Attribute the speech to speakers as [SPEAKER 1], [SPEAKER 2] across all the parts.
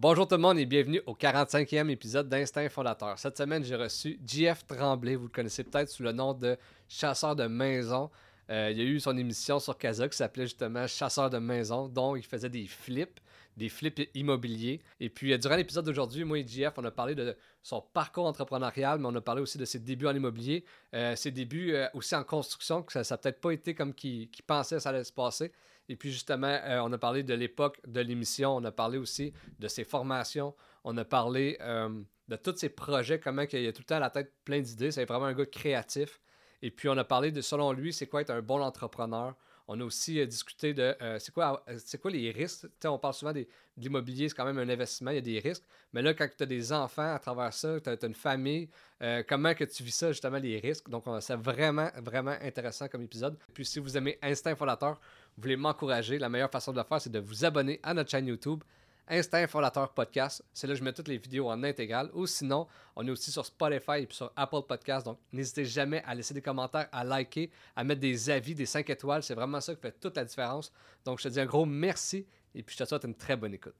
[SPEAKER 1] Bonjour tout le monde et bienvenue au 45e épisode d'Instinct Fondateur. Cette semaine, j'ai reçu JF Tremblay. Vous le connaissez peut-être sous le nom de Chasseur de maison. Euh, il y a eu son émission sur Kazakh qui s'appelait justement Chasseur de maison, dont il faisait des flips, des flips immobiliers. Et puis, euh, durant l'épisode d'aujourd'hui, moi et JF, on a parlé de son parcours entrepreneurial, mais on a parlé aussi de ses débuts en immobilier, euh, ses débuts aussi en construction, que ça n'a peut-être pas été comme qu'il pensait que ça allait se passer. Et puis justement, euh, on a parlé de l'époque de l'émission, on a parlé aussi de ses formations, on a parlé euh, de tous ses projets, comment il a tout le temps à la tête plein d'idées. C'est vraiment un gars créatif. Et puis on a parlé de, selon lui, c'est quoi être un bon entrepreneur. On a aussi euh, discuté de c'est quoi, quoi les risques? on parle souvent des, de l'immobilier, c'est quand même un investissement, il y a des risques. Mais là, quand tu as des enfants à travers ça, tu as, une famille, comment que tu vis ça, justement, les risques? Donc, c'est vraiment, vraiment intéressant comme épisode. Puis si vous aimez Instinct Fondateur, vous voulez m'encourager, la meilleure façon de le faire, c'est de vous abonner à notre chaîne YouTube. Instinct Fondateur Podcast. C'est là que je mets toutes les vidéos en intégrale. Ou sinon, on est aussi sur Spotify et sur Apple Podcast. Donc, n'hésitez jamais à laisser des commentaires, à liker, à mettre des avis, des 5 étoiles. C'est vraiment ça qui fait toute la différence. Donc, je te dis un gros merci et puis je te souhaite une très bonne écoute.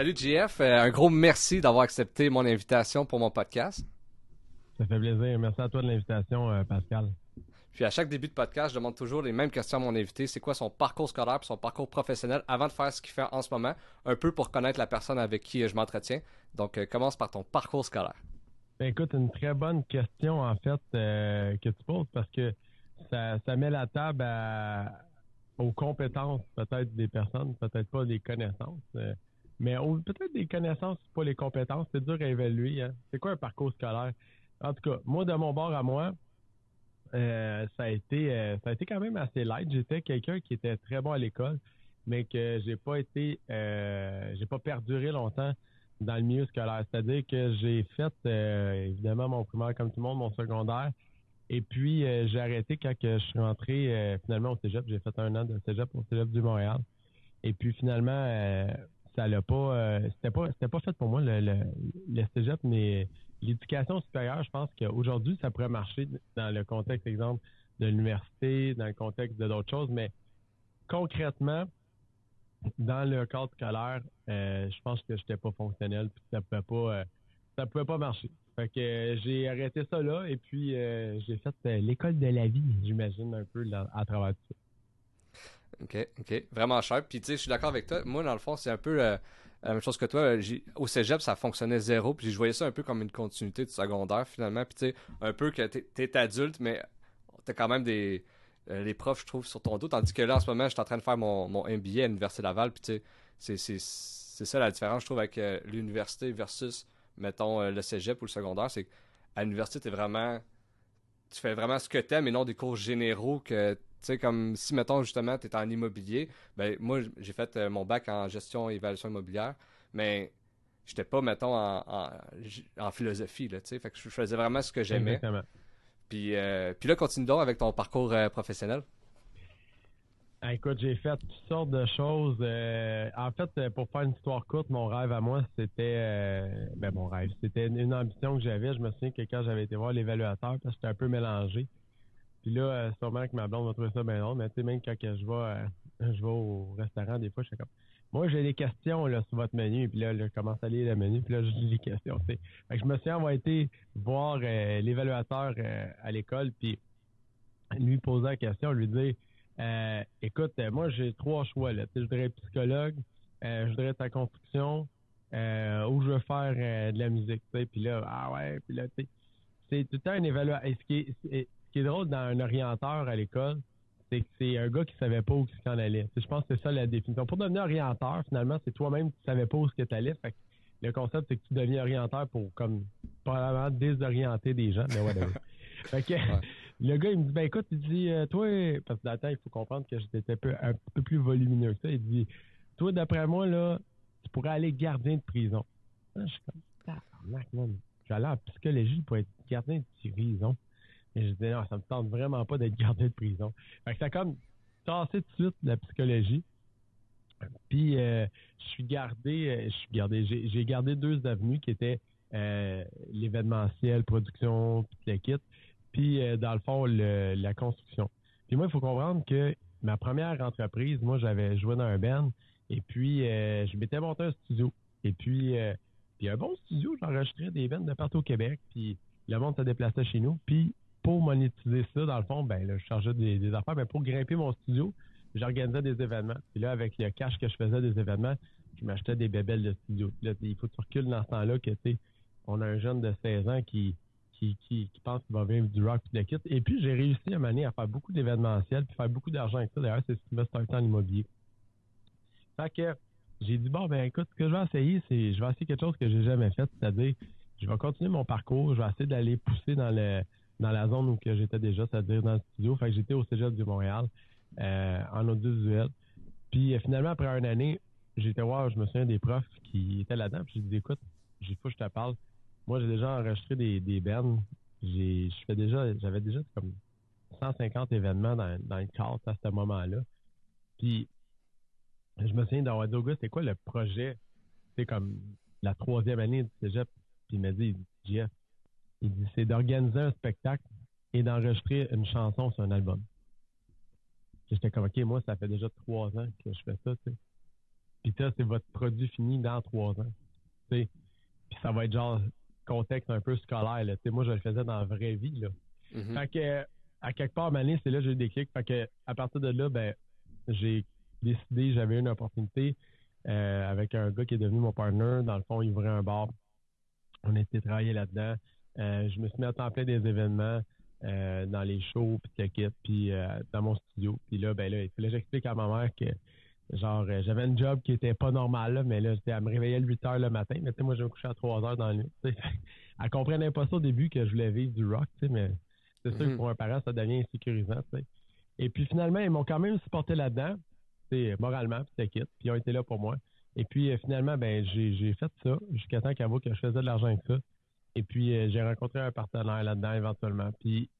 [SPEAKER 1] Salut JF, euh, un gros merci d'avoir accepté mon invitation pour mon podcast.
[SPEAKER 2] Ça fait plaisir. Merci à toi de l'invitation, euh, Pascal.
[SPEAKER 1] Puis à chaque début de podcast, je demande toujours les mêmes questions à mon invité. C'est quoi son parcours scolaire et son parcours professionnel avant de faire ce qu'il fait en ce moment, un peu pour connaître la personne avec qui je m'entretiens. Donc, euh, commence par ton parcours scolaire.
[SPEAKER 2] Ben, écoute, une très bonne question en fait que tu poses parce que ça, met la table aux compétences peut-être des personnes, peut-être pas des connaissances. Mais peut-être des connaissances, pas les compétences. C'est dur à évaluer. Hein. C'est quoi un parcours scolaire? En tout cas, moi, de mon bord à moi, euh, ça a été euh, ça a été quand même assez light. J'étais quelqu'un qui était très bon à l'école, mais que j'ai pas été euh, j'ai pas perduré longtemps dans le milieu scolaire. C'est-à-dire que j'ai fait évidemment mon primaire comme tout le monde, mon secondaire. Et puis j'ai arrêté quand je suis rentré finalement au Cégep. J'ai fait un an de Cégep au Cégep du Montréal. Et puis finalement, ça l'a pas, euh, c'était pas, c'était pas fait pour moi le, le, cégep, mais l'éducation supérieure, je pense qu'aujourd'hui, ça pourrait marcher dans le contexte, exemple, de l'université, dans le contexte de d'autres choses, mais concrètement, dans le cadre scolaire, euh, je pense que j'étais pas fonctionnel, puis ça pouvait pas, euh, ça pouvait pas marcher. Fait que j'ai arrêté ça là, et puis j'ai fait l'école de la vie, j'imagine un peu à travers tout ça.
[SPEAKER 1] OK, OK. Vraiment cher. Puis, tu sais, je suis d'accord avec toi. Moi, dans le fond, c'est un peu euh, la même chose que toi. Au cégep, ça fonctionnait zéro. Puis, je voyais ça un peu comme une continuité du secondaire, finalement. Puis, tu sais, un peu que tu es adulte, mais tu as quand même des. Euh, les profs, je trouve, sur ton dos. Tandis que là, en ce moment, je suis en train de faire mon, mon MBA à l'Université Laval. Puis, tu sais, c'est ça la différence, je trouve, avec euh, l'université versus, mettons, le cégep ou le secondaire. C'est qu'à l'université, tu vraiment. Tu fais vraiment ce que tu aimes et non des cours généraux que tu sais, comme si, mettons, justement, tu es en immobilier, ben moi, j'ai fait euh, mon bac en gestion et évaluation immobilière, mais j'étais pas, mettons, en, en, philosophie, là, tu sais. Fait que je faisais vraiment ce que j'aimais. Puis, euh, puis là, continue donc avec ton parcours euh, professionnel.
[SPEAKER 2] Ah, écoute, j'ai fait toutes sortes de choses. en fait, pour faire une histoire courte, mon rêve à moi, c'était ben mon rêve. C'était une ambition que j'avais. Je me souviens que quand j'avais été voir l'évaluateur, parce que j'étais un peu mélangé. Puis là, euh, sûrement que ma blonde va trouver ça bien drôle, mais tu sais, même quand je vais, euh, je vais au restaurant, des fois, je suis comme, moi, j'ai des questions là, sur votre menu, puis là, je commence à lire le menu, puis là, je lis les questions. Fait que je me souviens avoir été voir euh, l'évaluateur à l'école, puis lui poser la question, lui dire, écoute, moi, j'ai trois choix, là. je voudrais être psychologue, je voudrais être en construction, ou je veux faire de la musique. Puis là, ah ouais, puis là, tu sais, c'est tout le temps un évaluateur. Ce qui est, drôle dans un orienteur à l'école, c'est que c'est un gars qui savait pas où il s'en allait. Je pense que c'est ça la définition. Pour devenir orienteur, finalement, c'est toi-même qui savais pas où ce que tu allais. Fait le concept, c'est que tu deviens orienteur pour comme probablement désorienter des gens, mais whatever. fait que le gars, il me dit Ben écoute, il dit euh, Toi, parce que dans il faut comprendre que j'étais un peu plus volumineux que ça. Il dit Toi, d'après moi, là, tu pourrais aller gardien de prison. je suis comme vais aller en psychologie pour être gardien de prison. Et je disais, non, ça me tente vraiment pas d'être gardien de prison. Fait que ça a comme tassé tout de suite la psychologie. Puis, euh, je suis gardé, euh, je suis gardé, j'ai gardé deux avenues qui étaient euh, l'événementiel, production, puis le kit, puis dans le fond, la construction. Puis moi, il faut comprendre que ma première entreprise, moi, j'avais joué dans un band, et puis je m'étais monté un studio. Et puis, puis un bon studio, j'enregistrais des bands de partout au Québec, puis le monde se déplaçait chez nous. Puis pour monétiser ça, dans le fond, ben là, je chargeais des, affaires, mais pour grimper mon studio, j'organisais des événements. Puis là, avec le cash que je faisais des événements, je m'achetais des bébelles de studio. Là, il faut que tu recules dans ce temps-là que, tu on a un jeune de 16 ans qui, qui, qui, pense qu'il va vivre du rock et de kit. Et puis, j'ai réussi à m'amener à faire beaucoup d'événementiels puis faire beaucoup d'argent avec ça. D'ailleurs, c'est ce qui m'a starté en immobilier. Fait que j'ai dit, bon, ben écoute, ce que je vais essayer, c'est je vais essayer quelque chose que j'ai jamais fait, c'est-à-dire, je vais continuer mon parcours, je vais essayer d'aller pousser dans le dans la zone où j'étais déjà, c'est-à-dire dans le studio. Fait que j'étais au Cégep du Montréal euh, en audiovisuel. Puis euh, finalement, après une année, j'étais voir, je me souviens des profs qui étaient là-dedans. Puis j'ai dit, écoute, j'ai faut que je te parle. Moi, j'ai déjà enregistré des, des. J'ai, je fais déjà, j'avais déjà comme 150 événements dans, dans le cadre à ce moment-là. Puis je me souviens d'avoir dit au c'était quoi le projet? C'est comme la troisième année du cégep. Puis il m'a dit, Jeff, il dit c'est d'organiser un spectacle et d'enregistrer une chanson sur un album. J'étais comme, OK, moi, ça fait déjà trois ans que je fais ça, tu sais. Puis ça, c'est votre produit fini dans trois ans. Tu sais. Puis ça va être genre contexte un peu scolaire, là. Tu sais, moi, je le faisais dans la vraie vie, là. Mm-hmm. Fait que, à quelque part, Mané, c'est là que j'ai eu des clics. Fait que, à partir de là, ben, j'ai décidé, j'avais une opportunité euh, avec un gars qui est devenu mon partner. Dans le fond, il ouvrait un bar. On était travaillé là-dedans. Euh, je me suis mis à temps plein des événements euh, dans les shows, puis kit, puis euh, dans mon studio. Puis là, ben là, j'explique à ma mère que genre j'avais un job qui était pas normal, mais là, j'étais à me réveiller à 8 heures le matin. Mais tu sais, moi, je me couchais à 3 heures dans la nuit. Elle comprenait pas ça au début que je voulais vivre du rock, tu sais, mais c'est sûr que mm-hmm. pour un parent, ça devient insécurisant. Et puis finalement, ils m'ont quand même supporté là-dedans, moralement, puis kit, puis ils ont été là pour moi. Et puis finalement, ben j'ai fait ça jusqu'à temps qu'avant que je faisais de l'argent avec ça. Et puis, euh, j'ai rencontré un partenaire là-dedans éventuellement. Puis,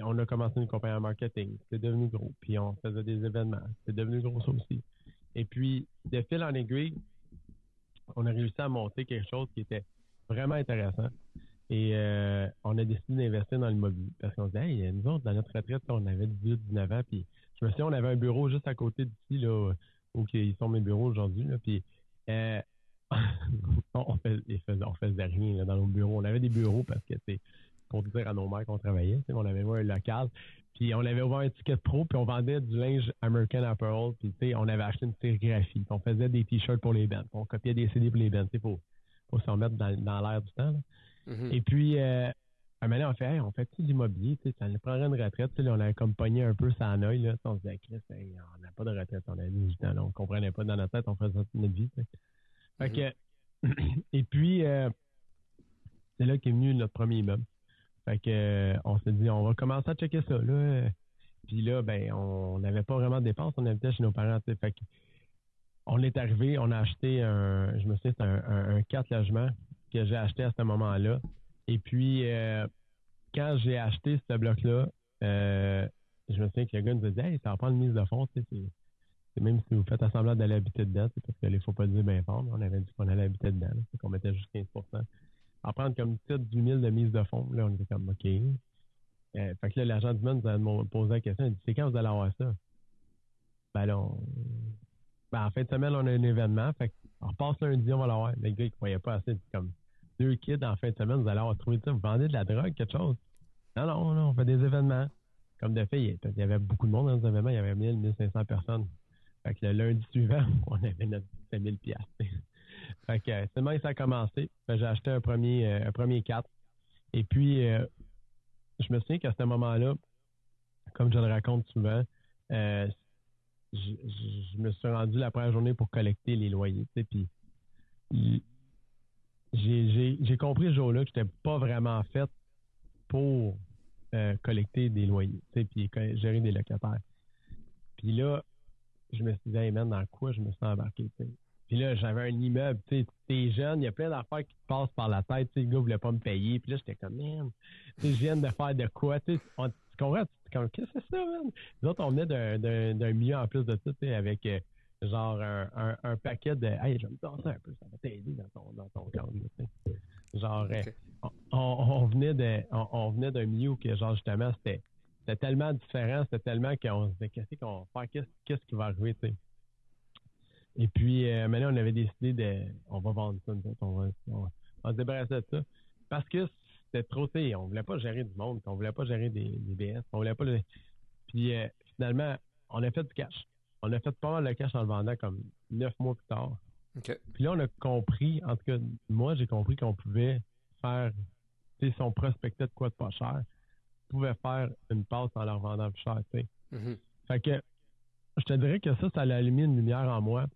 [SPEAKER 2] on a commencé une compagnie en marketing. C'est devenu gros. Puis, on faisait des événements. C'est devenu gros aussi. Et puis, de fil en aiguille, on a réussi à monter quelque chose qui était vraiment intéressant. Et euh, on a décidé d'investir dans l'immobilier. Parce qu'on se disait, hey, nous autres, dans notre retraite, on avait 18, 19 ans. Puis, je me souviens, on avait un bureau juste à côté d'ici, là, où ils sont mes bureaux aujourd'hui. Puis, euh, on, faisait, rien dans nos bureaux. On avait des bureaux parce que c'est pour dire à nos mères qu'on travaillait. On avait un local. Puis on avait ouvert un ticket pro, puis on vendait du linge American Apparel. Puis on avait acheté une sérigraphie. on faisait des t-shirts pour les bands. On copiait des CD pour les bands. Pour, pour s'en mettre dans, l'air du temps. Mm-hmm. Et puis euh, un moment on fait on fait tout l'immobilier, ça nous prendrait une retraite. on avait comme pogné un peu ça en œil. Là, on se disait on n'a pas de retraite, on a 18 ans. on comprenait pas dans notre tête, on faisait notre vie. Fait que, et puis, euh, c'est là qu'est venu notre premier immeuble. Fait que, euh, on s'est dit, on va commencer à checker ça. Là. Puis là, ben, on n'avait pas vraiment de dépenses. On habitait chez nos parents. Fait que, on est arrivé, on a acheté un, je me souviens, c'est un, un, 4 logements que j'ai acheté à ce moment-là. Et puis, euh, quand j'ai acheté ce bloc-là, je me souviens que le gars nous a dit, hey, ça va prendre une mise de fonds, tu sais, même si vous faites semblant d'aller habiter dedans, c'est parce qu'il ne faut pas dire bien fort, on avait dit qu'on allait habiter dedans, c'est qu'on mettait juste 15% À prendre comme titre du 000 de mise de fonds, là, on était comme OK. Euh, fait que là, l'agent du monde nous a posé la question, il dit C'est quand vous allez avoir ça? Ben là, ben, en fin de semaine, on a un événement, fait on repasse lundi, on va l'avoir. Le gars, il ne croyait pas assez, comme deux kids en fin de semaine, vous allez avoir trouvé ça, vous vendez de la drogue, quelque chose? Non, non, non, on fait des événements. Comme de fait, il y avait beaucoup de monde dans les événements, il y avait 1000, 1500 personnes. Fait que le lundi suivant, on avait notre 5000 pièces. Fait que que ça a commencé. J'ai acheté un premier euh, un premier 4. Et puis euh, je me souviens qu'à ce moment-là, comme je le raconte souvent, euh, je, me suis rendu la première journée pour collecter les loyers. Puis j'ai compris ce jour-là que j'étais pas vraiment fait pour collecter des loyers, puis gérer des locataires. Puis là, je me suis dit, hey man, dans quoi je me suis embarqué? Puis là, j'avais un immeuble, tu sais, t'es jeune, il y a plein d'affaires qui te passent par la tête, tu sais, le gars voulait pas me payer. Puis là, j'étais comme, man, tu je viens de faire de quoi, tu sais, tu comprends? comme, qu'est-ce que c'est ça, man? Nous autres, on venait d'un milieu en plus de ça, tu sais, avec euh, genre un, un, paquet de, hey, je vais me danser un peu, ça va t'aider dans ton, dans ton tu sais. Genre, euh, on, on, venait de, on, venait d'un milieu où, que, genre, justement, c'était c'était tellement différent, c'était tellement qu'on se disait qu'est-ce qu'on va faire, qu'est-ce qui va arriver, tu sais. Et puis, euh, maintenant, on avait décidé de. On va vendre ça, on va, on, se débarrasser de ça. Parce que c'était trop, tu sais, on voulait pas gérer du monde, on voulait pas gérer des, BS, on voulait pas le. Puis, euh, finalement, on a fait du cash. On a fait pas mal de cash en le vendant comme neuf mois plus tard. Puis là, on a compris, en tout cas, moi, j'ai compris qu'on pouvait faire, tu sais, si on prospectait de quoi de pas cher, on pouvait faire une passe en leur vendant plus cher. Mm-hmm. Fait que, je te dirais que ça, ça a allumé une lumière en moi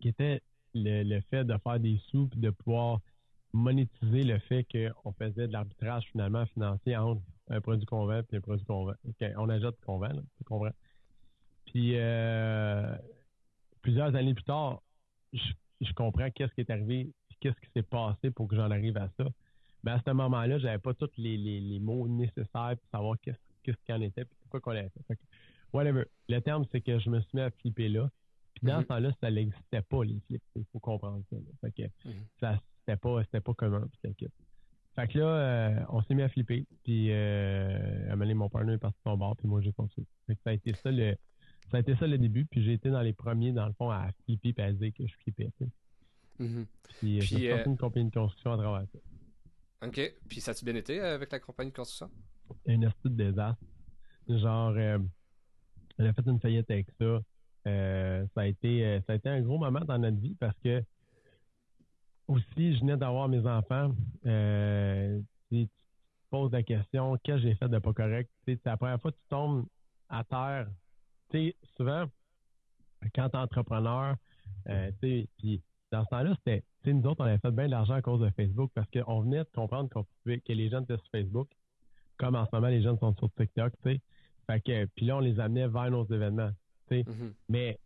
[SPEAKER 2] qui était le, fait de faire des sous et de pouvoir monétiser le fait qu'on faisait de l'arbitrage finalement financier entre un produit convent et un produit convent. on ajoute convent, tu comprends? Puis euh, plusieurs années plus tard, je, comprends qu'est-ce qui est arrivé, qu'est-ce qui s'est passé pour que j'en arrive à ça. Mais à ce moment-là, j'avais pas tous les, mots nécessaires pour savoir qu'est-ce qu'il en était et pourquoi qu'on l'avait fait. whatever. Le terme, c'est que je me suis mis à flipper là. Puis dans mhm. ce temps-là, ça n'existait pas, les flips. Il faut comprendre ça. Fait que mhm. ça, c'était pas, c'était pas commun, puis Fait que là, euh, on s'est mis à flipper. Puis euh, à mon partenaire est parti de son bord, puis moi j'ai continué. Fait que ça a été ça le. Ça a été ça le début, puis j'ai été dans les premiers, dans le fond, à flipper et à dire que je flippais. Mhm. Puis, euh, j'ai sorti une compagnie de construction à travers ça.
[SPEAKER 1] OK. Puis ça a-tu bien été avec la compagnie de construction?
[SPEAKER 2] Une astuce de désastre. Genre, elle a fait une faillite avec ça. Euh, ça a été euh, ça a été un gros moment dans notre vie parce que aussi je venais d'avoir mes enfants. Euh, tu te poses la question qu'est-ce que j'ai fait de pas correct? C'est la première fois que tu tombes à terre. Tu souvent quand tu es entrepreneur, puis dans ce temps-là, c'était nous autres, on avait fait bien de l'argent à cause de Facebook parce qu'on venait de comprendre qu'on pouvait, que les jeunes étaient sur Facebook, comme en ce moment les jeunes sont sur TikTok, tu sais. Fait que, puis là, on les amenait vers nos événements. Mm-hmm. Mais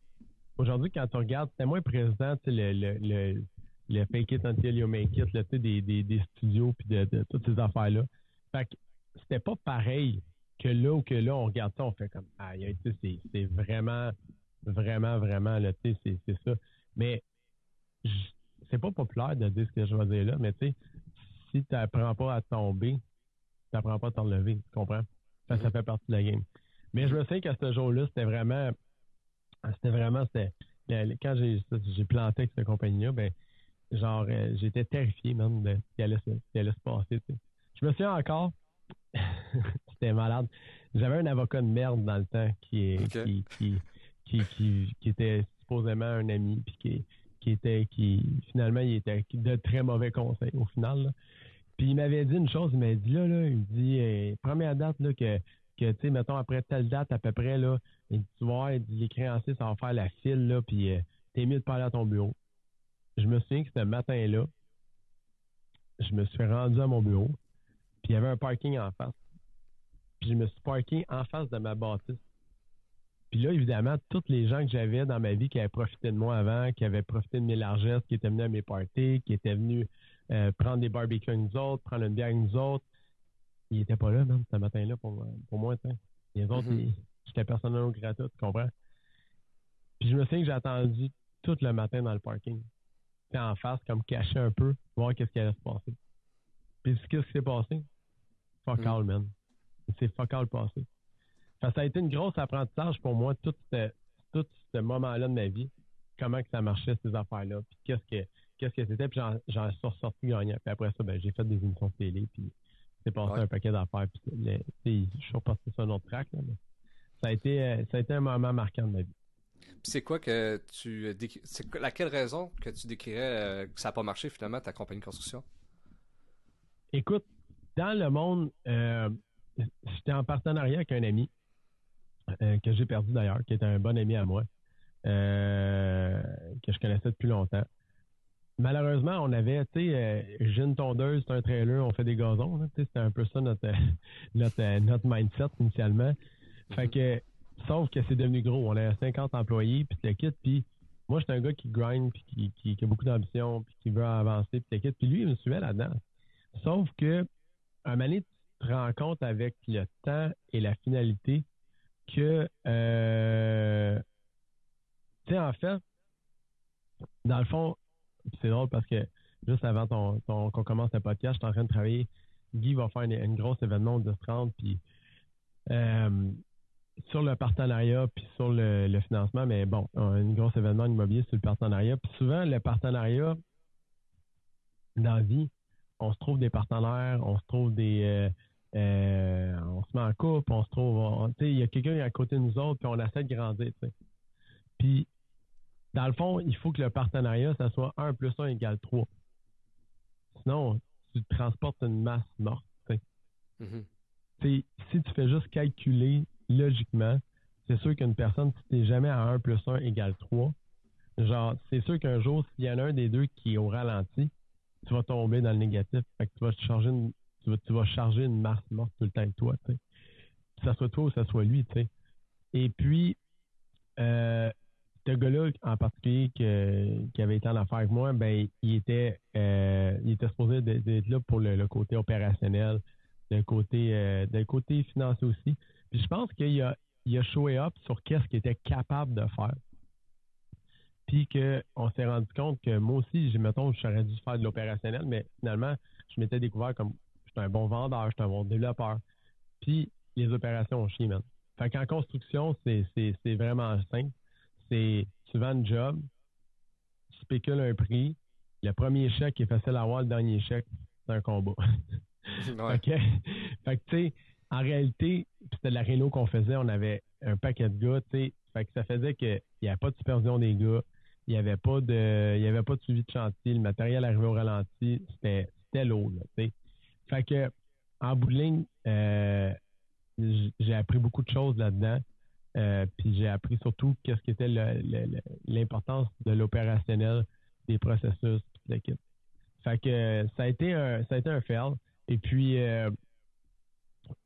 [SPEAKER 2] aujourd'hui, quand tu regardes, c'était moins présent le, le, le, le, fake it until you make it, des, des, des, studios puis de, toutes ces affaires-là. Fait que c'était pas pareil que là ou que là, on regarde ça, on fait comme ah, c'est vraiment, vraiment, vraiment, c'est ça. Mais c'est pas populaire de dire ce que je vais dire là, mais tu sais, si tu n'apprends pas à tomber, tu n'apprends pas à t'enlever, tu comprends? Ça, ça mm-hmm. fait partie de la game. Mais je me souviens qu'à ce jour-là, c'était vraiment c'était vraiment, c'était, quand j'ai, j'ai planté avec cette compagnie-là, ben, genre, euh, j'étais terrifié, même, de ce qui allait se, passer, Je me souviens encore, c'était malade. J'avais un avocat de merde dans le temps qui, qui, qui, qui, qui, était supposément un ami, puis qui, qui était, qui, finalement, il était de très mauvais conseils, au final, Puis il m'avait dit une chose, il m'a dit là, là, il me dit, euh, première date, là, que, que tu sais, mettons, après telle date à peu près, là, il dit, tu vois, les créanciers, ça va faire la file, là, puis euh, t'es mieux de parler à ton bureau. Je me souviens que ce matin-là, je me suis rendu à mon bureau, puis il y avait un parking en face. Puis je me suis parké en face de ma bâtisse. Puis là, évidemment, tous les gens que j'avais dans ma vie qui avaient profité de moi avant, qui avaient profité de mes largesses, qui étaient venus à mes parties, qui étaient venus euh, prendre des barbecues avec nous autres, prendre une bière avec nous autres, ils n'étaient pas là, même, ce matin-là, pour, pour moi. Les autres, mm-hmm. J'étais personnellement gratuit, tu comprends? Puis je me souviens que j'ai attendu tout le matin dans le parking. Puis en face, comme caché un peu, voir qu'est-ce qui allait se passer. Puis qu'est-ce qui s'est passé? Fuck mm. all, man. C'est fuck all passé. Ça a été une grosse apprentissage pour moi, tout ce, tout ce moment-là de ma vie. Comment que ça marchait, ces affaires-là. Puis qu'est-ce que qu'est-ce que c'était. Puis j'en suis ressorti gagnant. Puis après ça, ben, j'ai fait des émissions de télé. Puis c'est passé un paquet d'affaires. Puis je suis reparti sur un autre track. Là, mais ça a été, euh, ça a été un moment marquant de ma vie.
[SPEAKER 1] c'est quoi que tu c'est laquelle raison que tu décrirais euh, que ça n'a pas marché finalement ta compagnie de construction?
[SPEAKER 2] Écoute, dans le monde, euh, j'étais en partenariat avec un ami que j'ai perdu d'ailleurs, qui était un bon ami à moi, que je connaissais depuis longtemps. Malheureusement, on avait, tu sais, j'ai une tondeuse, c'est un trailer, on fait des gazons. C'était un peu ça notre, notre, mindset initialement. Fait que, sauf que c'est devenu gros. On a 50 employés, puis le kit, puis moi, je suis un gars qui grind, puis qui, a beaucoup d'ambition, puis qui veut avancer, puis Puis lui, il me suivait là-dedans. Sauf que, un moment donné, tu te rends compte avec le temps et la finalité que, euh, tu sais, en fait, dans le fond, c'est drôle parce que juste avant qu'on commence le podcast, je suis en train de travailler. Guy va faire un gros événement de 30, puis euh, sur le partenariat puis sur le, financement, mais bon, un gros événement immobilier sur le partenariat. Puis souvent, le partenariat, dans la vie, on se trouve des partenaires, on se trouve des. Euh, euh, on se met en couple, on se trouve. Tu sais, il y a quelqu'un à côté de nous autres, puis on essaie de grandir, tu sais. Puis, dans le fond, il faut que le partenariat, ça soit 1 plus 1 égale 3. Sinon, tu transportes une masse morte, tu sais. Mm-hmm. Si tu fais juste calculer logiquement, c'est sûr qu'une personne, si tu n'es jamais à 1 plus 1 égale 3, genre, c'est sûr qu'un jour, s'il y en a un des deux qui est au ralenti, tu vas tomber dans le négatif. Fait que tu vas charger une, tu vas, charger une masse morte tout le temps de toi, tu sais. Que ce soit toi ou que ce soit lui, tu sais. Et puis, euh, ce gars-là, en particulier, qui avait été en affaire avec moi, ben, il était, euh, il était supposé d'être là pour le, côté opérationnel, le côté, euh, le côté financier aussi je pense qu'il a, il a showé up sur qu'est-ce qu'il était capable de faire. Puis qu'on s'est rendu compte que moi aussi, mettons, j'aurais dû faire de l'opérationnel, mais finalement, je m'étais découvert comme j'étais un bon vendeur, j'étais un bon développeur. Puis les opérations ont chié, man. Fait qu'en construction, c'est, vraiment simple. C'est tu vends un job, tu spécules un prix, le premier chèque est facile à avoir, le dernier chèque, c'est un combat. OK? Fait que tu sais, en réalité, c'était de la réno qu'on faisait, on avait un paquet de gars, tu sais. Fait que ça faisait qu'il n'y avait pas de supervision des gars, il n'y avait pas de il y avait pas de suivi de chantier, le matériel arrivait au ralenti, c'était c'était lourd, tu sais. Fait que en bout de ligne, euh, j'ai appris beaucoup de choses là-dedans. Euh, puis j'ai appris surtout qu'est-ce qu'était l'importance de l'opérationnel, des processus, de l'équipe. Fait que ça a été un ça a été un fail. Et puis euh,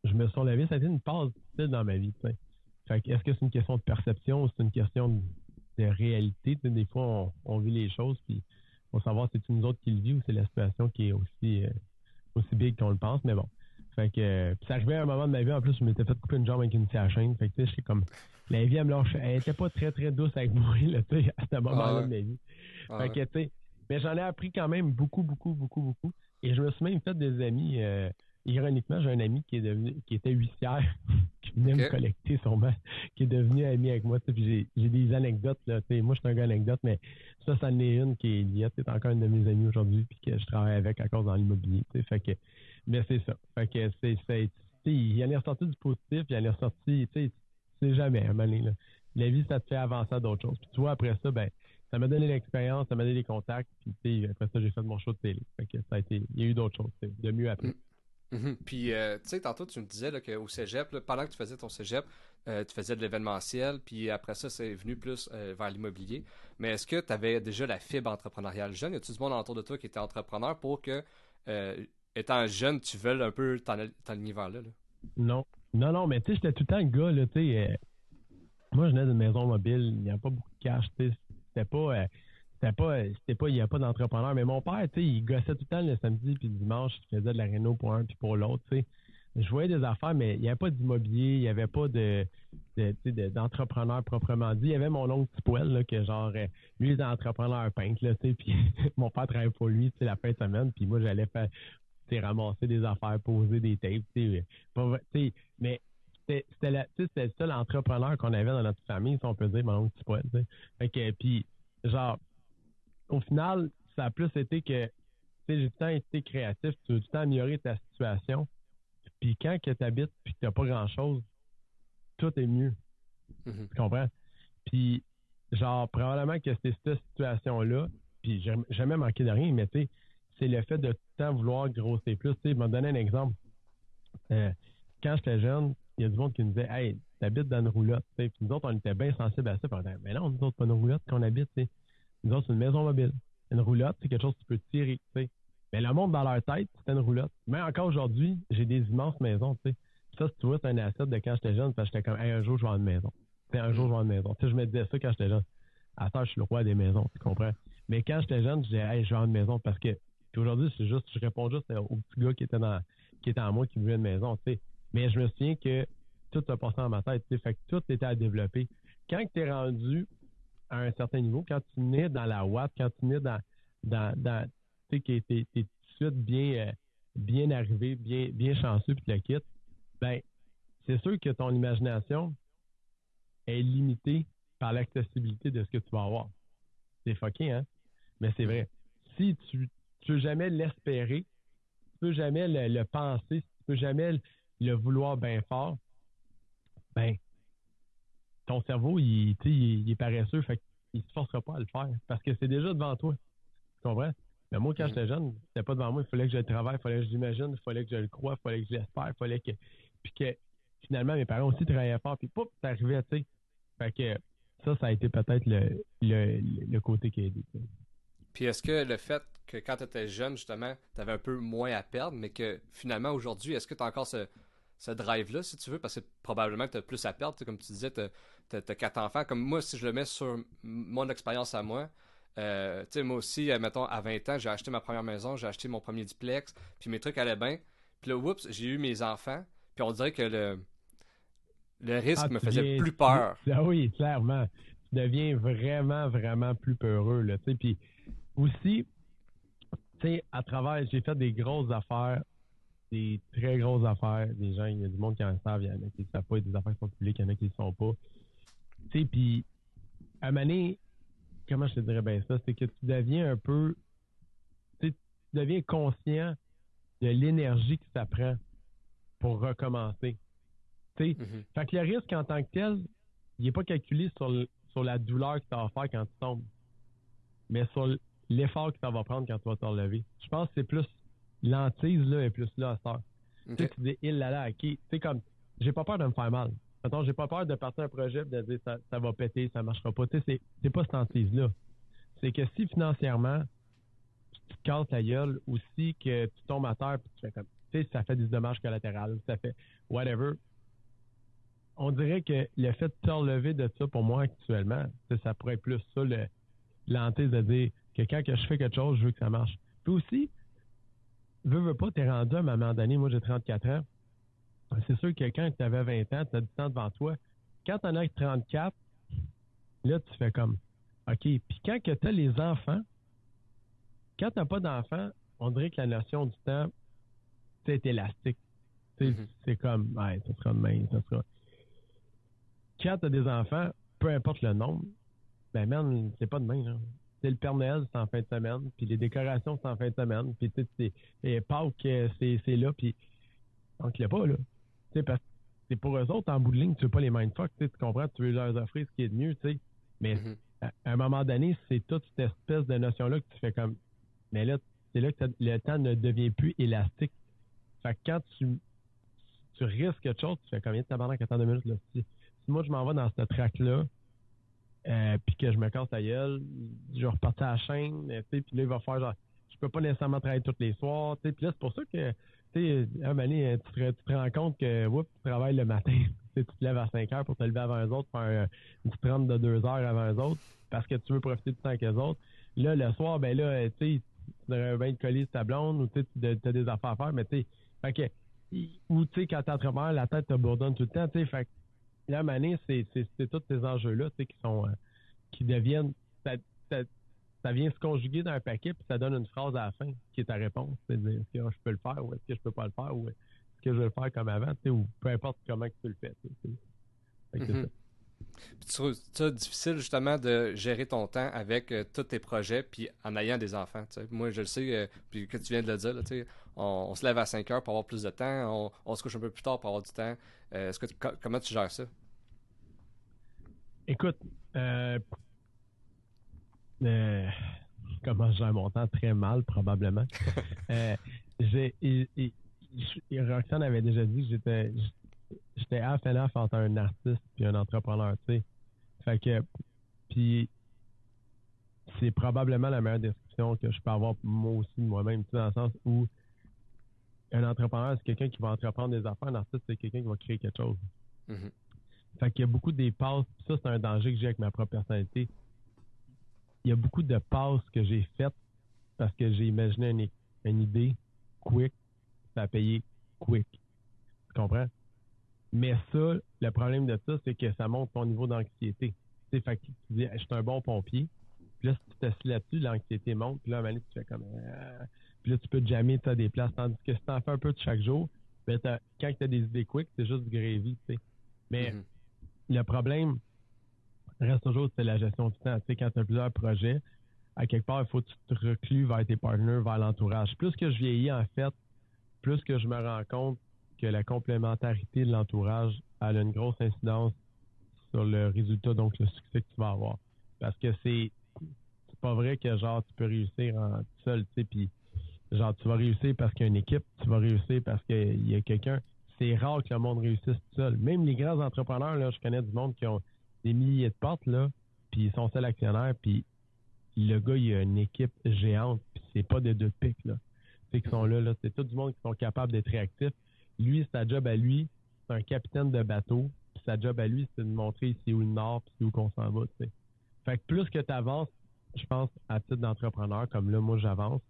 [SPEAKER 2] je me suis levé, ça a été une passe dans ma vie. Fait est-ce que c'est une question de perception ou c'est une question de, réalité? des fois, on, vit les choses, puis on savoir si c'est nous autres qui le vit ou c'est la situation qui est aussi, euh, aussi big qu'on le pense, mais bon. Fait que, euh, ça arrivait à un moment de ma vie, en plus, je m'étais fait couper une jambe avec une scie à chaîne. Fait que, tu sais, comme, la vie, elle me lâche, elle était pas très, très douce avec moi, là, tu sais, à ce moment-là de ma vie. Ah fait que, tu sais, mais j'en ai appris quand même beaucoup, beaucoup, beaucoup, beaucoup. Et je me suis même fait des amis, euh, ironiquement, j'ai un ami qui est devenu, qui était huissière, qui venait me collecter sûrement, qui est devenu ami avec moi. J'ai des anecdotes. Là, moi, je suis un gars anecdote, mais ça, ça en est une qui est liée. C'est encore un de mes amis aujourd'hui, puis que je travaille avec à cause dans l'immobilier. Fait que, mais c'est ça. Fait que c'est, il en est ressorti du positif, il en est ressorti, tu sais, jamais un moment là. La vie, ça te fait avancer à d'autres choses. Puis tu vois, après ça, ben, ça m'a donné l'expérience, ça m'a donné des contacts, puis après ça, j'ai fait mon show de télé. Fait que ça a été, il y a eu d'autres choses, de mieux après.
[SPEAKER 1] Mhm. Puis, euh, tu sais, tantôt, tu me disais qu'au cégep, pendant que tu faisais ton cégep, euh, tu faisais de l'événementiel, puis après ça, c'est venu plus euh, vers l'immobilier. Mais est-ce que tu avais déjà la fibre entrepreneuriale jeune? Y a-tu du monde autour de toi qui était entrepreneur pour que, étant jeune, tu veuilles un peu ton, univers-là?
[SPEAKER 2] Non. Non, non, mais tu sais, j'étais tout le temps le gars, là, tu sais. moi, je venais d'une maison mobile, il n'y a pas beaucoup de cash, tu sais. C'était pas c'était pas, c'était pas, il n'y a pas d'entrepreneur. Mais mon père, tu sais, il gossait tout le temps le samedi puis le dimanche, il faisait de la réno pour un puis pour l'autre, tu sais. Je voyais des affaires, mais il n'y avait pas d'immobilier, il n'y avait pas de, d'entrepreneur proprement dit. Il y avait mon oncle Tipoel, là, que genre, lui, il était entrepreneur peintre, là, tu sais, puis mon père travaillait pour lui, tu sais, la fin de semaine, puis moi, j'allais faire, ramasser des affaires, poser des tapes, tu sais. Mais c'était, c'était ça l'entrepreneur qu'on avait dans notre famille, si on peut dire, mon oncle Tipoel, tu sais. Fait que, puis, genre, au final, ça a plus été que j'ai tout le temps été créatif, tu veux tout le temps améliorer ta situation. Puis quand tu habites puis que tu n'as pas grand-chose, tout est mieux. Mm-hmm. Tu comprends? Puis, genre, probablement que c'est cette situation-là, puis j'ai jamais manqué de rien, mais tu sais, c'est le fait de tout le temps vouloir grossir plus. Tu sais, je vais donner un exemple. Euh, quand j'étais jeune, il y a du monde qui me disait Hey, t'habites dans une roulotte. Puis nous autres, on était bien sensibles à ça. Puis mais non, nous autres, pas une roulotte qu'on habite. sais. Autres, c'est une maison mobile. Une roulotte, c'est quelque chose que tu peux tirer, tu sais. Mais le monde dans leur tête, c'était une roulotte. Mais encore aujourd'hui, j'ai des immenses maisons, tu sais. Ça, tu vois, c'est un asset de quand j'étais jeune, parce que j'étais comme, un jour, je vais avoir une maison. un jour, je vais avoir une maison. Tu sais, je me disais ça quand j'étais jeune. À ça, je suis le roi des maisons, tu comprends? Mais quand j'étais jeune, je disais, hey, je veux une maison parce que, aujourd'hui, c'est juste, je réponds juste au petit gars qui était dans, qui était en moi qui voulait une maison, tu sais. Mais je me souviens que tout a passé dans ma tête, tu sais. Fait que tout était à développer. Quand tu es rendu à un certain niveau, quand tu nais dans la Watt, quand tu nais dans, dans, dans tu sais, t'es, tout de suite bien, euh, bien arrivé, bien, bien chanceux, puis tu le quittes, ben, c'est sûr que ton imagination est limitée par l'accessibilité de ce que tu vas avoir. C'est fucké, hein? Mais c'est vrai. Si tu ne veux jamais l'espérer, tu peux jamais le, penser, tu peux jamais le, vouloir bien fort, ben, ton cerveau, il, il, est paresseux, fait qu'il se forcera pas à le faire parce que c'est déjà devant toi. Tu comprends? Mais moi, quand mm. j'étais jeune, c'était pas devant moi. Il fallait que je le travaille, il fallait que je l'imagine, il fallait que je le croie, il fallait que je l'espère, il fallait que. Puis que finalement, mes parents aussi travaillaient fort, puis pouf, ça arrivait, tu sais. Fait que ça, ça a été peut-être le, le, le, côté qui a aidé.
[SPEAKER 1] Puis est-ce que le fait que quand tu étais jeune, justement, tu avais un peu moins à perdre, mais que finalement, aujourd'hui, est-ce que tu as encore ce, ce drive-là, si tu veux, parce que probablement que tu as plus à perdre. Comme tu disais, tu as, quatre enfants. Comme moi, si je le mets sur mon expérience à moi, euh, tu sais, moi aussi, euh, mettons, à 20 ans, j'ai acheté ma première maison, j'ai acheté mon premier duplex, puis mes trucs allaient bien. Puis là, oups, j'ai eu mes enfants, puis on dirait que le, le risque ah, me faisait plus peur.
[SPEAKER 2] ah oui, clairement. Tu deviens vraiment, vraiment plus peureux, là, tu sais. Puis aussi, tu sais, à travers, j'ai fait des grosses affaires, des très grosses affaires. Des gens, il y a du monde qui en savent, il y en a qui ne savent pas, des affaires qui sont publiques, il y en a qui ne sont pas. Tu sais, puis à un moment comment je te dirais bien ça, c'est que tu deviens un peu, tu deviens conscient de l'énergie que ça prend pour recommencer. Tu sais, mm-hmm. Fait que le risque en tant que tel, il n'est pas calculé sur, sur la douleur que tu vas faire quand tu tombes, mais sur l'effort que ça va prendre quand tu vas te relever. Je pense que c'est plus l'antise là est plus là à ça. Tu sais, tu dis il là là, ok. Tu sais comme j'ai pas peur de me faire mal. Attends, j'ai pas peur de partir un projet et de dire ça, ça va péter, ça marchera pas. Tu sais, c'est pas cette hantise-là. C'est que si financièrement, tu te casses la gueule ou si que tu tombes à terre et tu fais comme, tu sais, ça fait des dommages collatéraux, ça fait whatever. On dirait que le fait de te relever de ça, pour moi, actuellement, ça pourrait être plus ça, l'antise de dire que quand que je fais quelque chose, je veux que ça marche. Puis aussi, veux, veux pas, t'es rendu à un moment donné, moi j'ai 34 ans, c'est sûr que quand tu avais 20 ans, tu as du temps devant toi. Quand tu en as 34, là, tu fais comme OK. Puis quand tu as les enfants, quand tu n'as pas d'enfants, on dirait que la notion du temps, c'est élastique. Mm-hmm. C'est comme, ouais, ça sera demain, ça sera. Quand tu as des enfants, peu importe le nombre, ben, man, c'est pas demain, C'est le Père Noël, c'est en fin de semaine, puis les décorations, c'est en fin de semaine, puis tu sais, Pâques, c'est là, puis donc, il n'y a pas, là parce que c'est pour eux autres, en bout de ligne, tu veux pas les mindfuck, tu comprends, tu veux leur offrir ce qui est de mieux, tu sais. Mais mm-hmm. à, un moment donné, c'est toute cette espèce de notion-là que tu fais comme. Mais là, c'est là que le temps ne devient plus élastique. Fait que quand tu, tu risques quelque chose, tu fais combien de tabarnak à deux minutes, là? Si, moi, je m'en vais dans ce track-là, euh, puis que je me casse la gueule, je vais repartir à la chaîne, tu sais, puis là, il va faire genre, je peux pas nécessairement travailler tous les soirs, tu sais, puis là, c'est pour ça que tu sais, un tu, te, rends compte que tu travailles le matin. tu te lèves à 5 heures pour te lever avant eux autres, faire une petite de 2 heures avant eux autres, parce que tu veux profiter du temps qu'eux autres. Là, le soir, ben là, tu sais, tu devrais bien te coller ta blonde ou tu as des affaires à faire, mais tu sais, ou tu sais, quand t'es entrepreneur, la tête te bourdonne tout le temps, tu sais, fait Mané, c'est, c'est, tous ces enjeux-là, tu sais, qui sont, euh, qui deviennent, ça vient se conjuguer dans un paquet puis ça donne une phrase à la fin qui est ta réponse. C'est dire est-ce que je peux le faire ou est-ce que je peux pas le faire ou est-ce que je vais le faire comme avant, ou peu importe comment tu le fais.
[SPEAKER 1] c'est mm-hmm. tu trouves ça difficile justement de gérer ton temps avec euh, tous tes projets puis en ayant des enfants. Moi, je le sais, euh, puis que tu viens de le dire, on, se lève à 5 heures pour avoir plus de temps, on, se couche un peu plus tard pour avoir du temps. Euh, est-ce que comment tu gères ça?
[SPEAKER 2] Écoute, euh, comment je gère mon temps très mal, probablement. euh, j'ai, Roxane avait déjà dit que j'étais, j'étais half and entre un artiste et un entrepreneur, tu sais. Fait que, puis, c'est probablement la meilleure description que je peux avoir moi aussi de moi-même, tu sais, dans le sens où un entrepreneur, c'est quelqu'un qui va entreprendre des affaires. Un artiste, c'est quelqu'un qui va créer quelque chose. Mm-hmm. Fait qu'il y a beaucoup de dépasses. Ça, c'est un danger que j'ai avec ma propre personnalité il y a beaucoup de passes que j'ai faites parce que j'ai imaginé une, une idée quick, ça a payé quick. Tu comprends? Mais ça, le problème de ça, c'est que ça monte ton niveau d'anxiété. Tu sais, fait que tu dis, je suis un bon pompier. Puis là, si tu t'assis là-dessus, l'anxiété monte. Puis là, à tu fais comme. Euh, puis là, tu peux te jammer, tu as des places. Tandis que si tu en fais un peu de chaque jour, ben, quand tu as des idées quick, c'est juste du gravy, tu sais. Mais mm-hmm. le problème reste toujours, c'est la gestion du temps. Tu sais, quand tu as plusieurs projets, à quelque part, il faut que tu te reclues vers tes partenaires, vers l'entourage. Plus que je vieillis, en fait, plus que je me rends compte que la complémentarité de l'entourage a une grosse incidence sur le résultat, donc le succès que tu vas avoir. Parce que c'est c'est pas vrai que genre tu peux réussir en seul, tu sais, puis genre tu vas réussir parce qu'il y a une équipe, tu vas réussir parce qu'il y a quelqu'un. C'est rare que le monde réussisse tout seul. Même les grands entrepreneurs, là, je connais du monde qui ont des milliers de portes, là, puis ils sont seuls actionnaires, puis le gars, il a une équipe géante, puis c'est pas des deux pics, là. C'est qu'ils sont là, là. C'est tout du monde qui sont capables d'être réactifs. Lui, sa job à lui, c'est un capitaine de bateau. Puis sa job à lui, c'est de montrer ici où le nord, puis où qu'on s'en va, tu sais. Fait que plus que tu avances, je pense, à titre d'entrepreneur, comme là, moi, j'avance,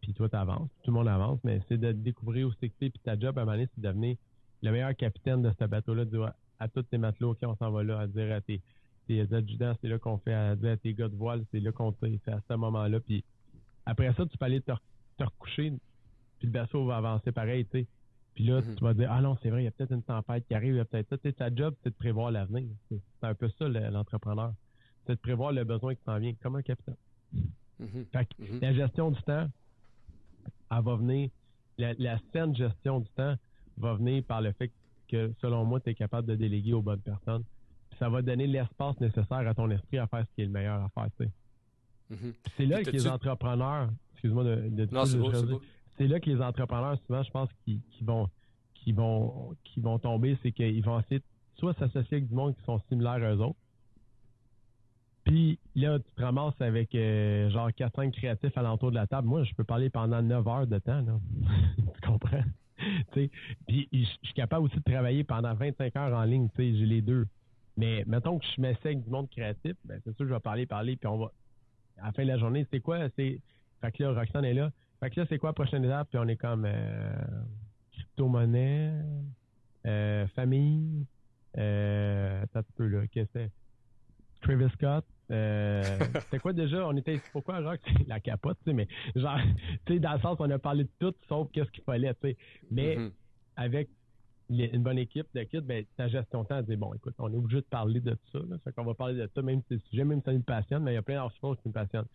[SPEAKER 2] puis toi, tu avances. Tout le monde avance, mais c'est de découvrir où c'est que tu puis ta job, à un moment donné, c'est de devenir le meilleur capitaine de ce bateau-là, à tous tes matelots, OK, on s'en va là, à dire à tes, tes adjudants, c'est là qu'on fait, à dire à tes gars de voile, c'est là qu'on fait, c'est à ce moment-là. Puis après ça, tu peux aller te, te recoucher, puis le bateau va avancer pareil, tu sais. Puis là, mm-hmm. tu vas dire, ah non, c'est vrai, il y a peut-être une tempête qui arrive, il y a peut-être ça. ta job, c'est de prévoir l'avenir. C'est un peu ça, l'entrepreneur. C'est de prévoir le besoin qui s'en vient, comme un capitaine. Mm-hmm. Fait que mm-hmm. la gestion du temps, elle va venir, la, la saine gestion du temps va venir par le fait que, selon moi, tu es capable de déléguer aux bonnes personnes. ça va donner l'espace nécessaire à ton esprit à faire ce qui est le meilleur à faire, sais. C'est là que les entrepreneurs, excuse-moi de, de
[SPEAKER 1] non, c'est
[SPEAKER 2] là que les entrepreneurs, souvent, je pense, qui, vont qui vont qui vont tomber, c'est qu'ils vont essayer soit s'associer avec du monde qui sont similaires à eux autres. Puis là, tu te ramasses avec euh, genre 4-5 créatifs à l'entour de la table. Moi, je peux parler pendant 9 heures de temps, là. tu comprends? puis je suis capable aussi de travailler pendant 25 heures en ligne, j'ai les deux. Mais mettons que je m'essaie du monde créatif, ben c'est sûr que je vais parler, parler, puis on va. À la fin de la journée, c'est quoi? C'est. Fait là, Roxane est là. Fait là, c'est quoi la prochaine étape? Puis on est comme euh, crypto-monnaie, euh, famille, euh, ça peut là, qu'est-ce que c'est? Travis Scott. Euh, c'était quoi déjà? On était pourquoi genre la capote, tu sais, mais genre, tu sais, dans le sens on a parlé de tout sauf qu'est-ce qu'il fallait, tu sais. Mais mm-hmm. avec une bonne équipe d'équipe, ben, ta gestion de temps, dit bon, écoute, on est obligé de parler de ça. Là, fait qu'on va parler de ça, même si le sujet, même si ça nous passionne, mais il y a plein d'autres choses qui nous passionnent.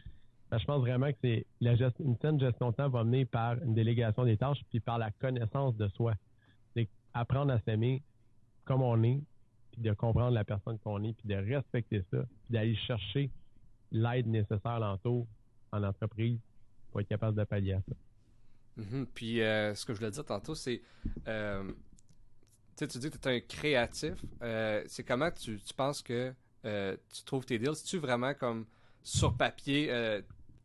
[SPEAKER 2] Ben, je pense vraiment que c'est la une saine gestion de temps va venir par une délégation des tâches puis par la connaissance de soi. C'est apprendre à s'aimer comme on est, puis de comprendre la personne qu'on est, puis de respecter ça, puis d'aller chercher l'aide nécessaire l'entour en entreprise pour être capable de pallier à ça.
[SPEAKER 1] Mm-hmm. Puis euh, ce que je voulais dire tantôt, c'est euh, tu dis que tu es un créatif. Euh, c'est comment tu, tu penses que tu trouves tes deals? Es-tu vraiment comme sur papier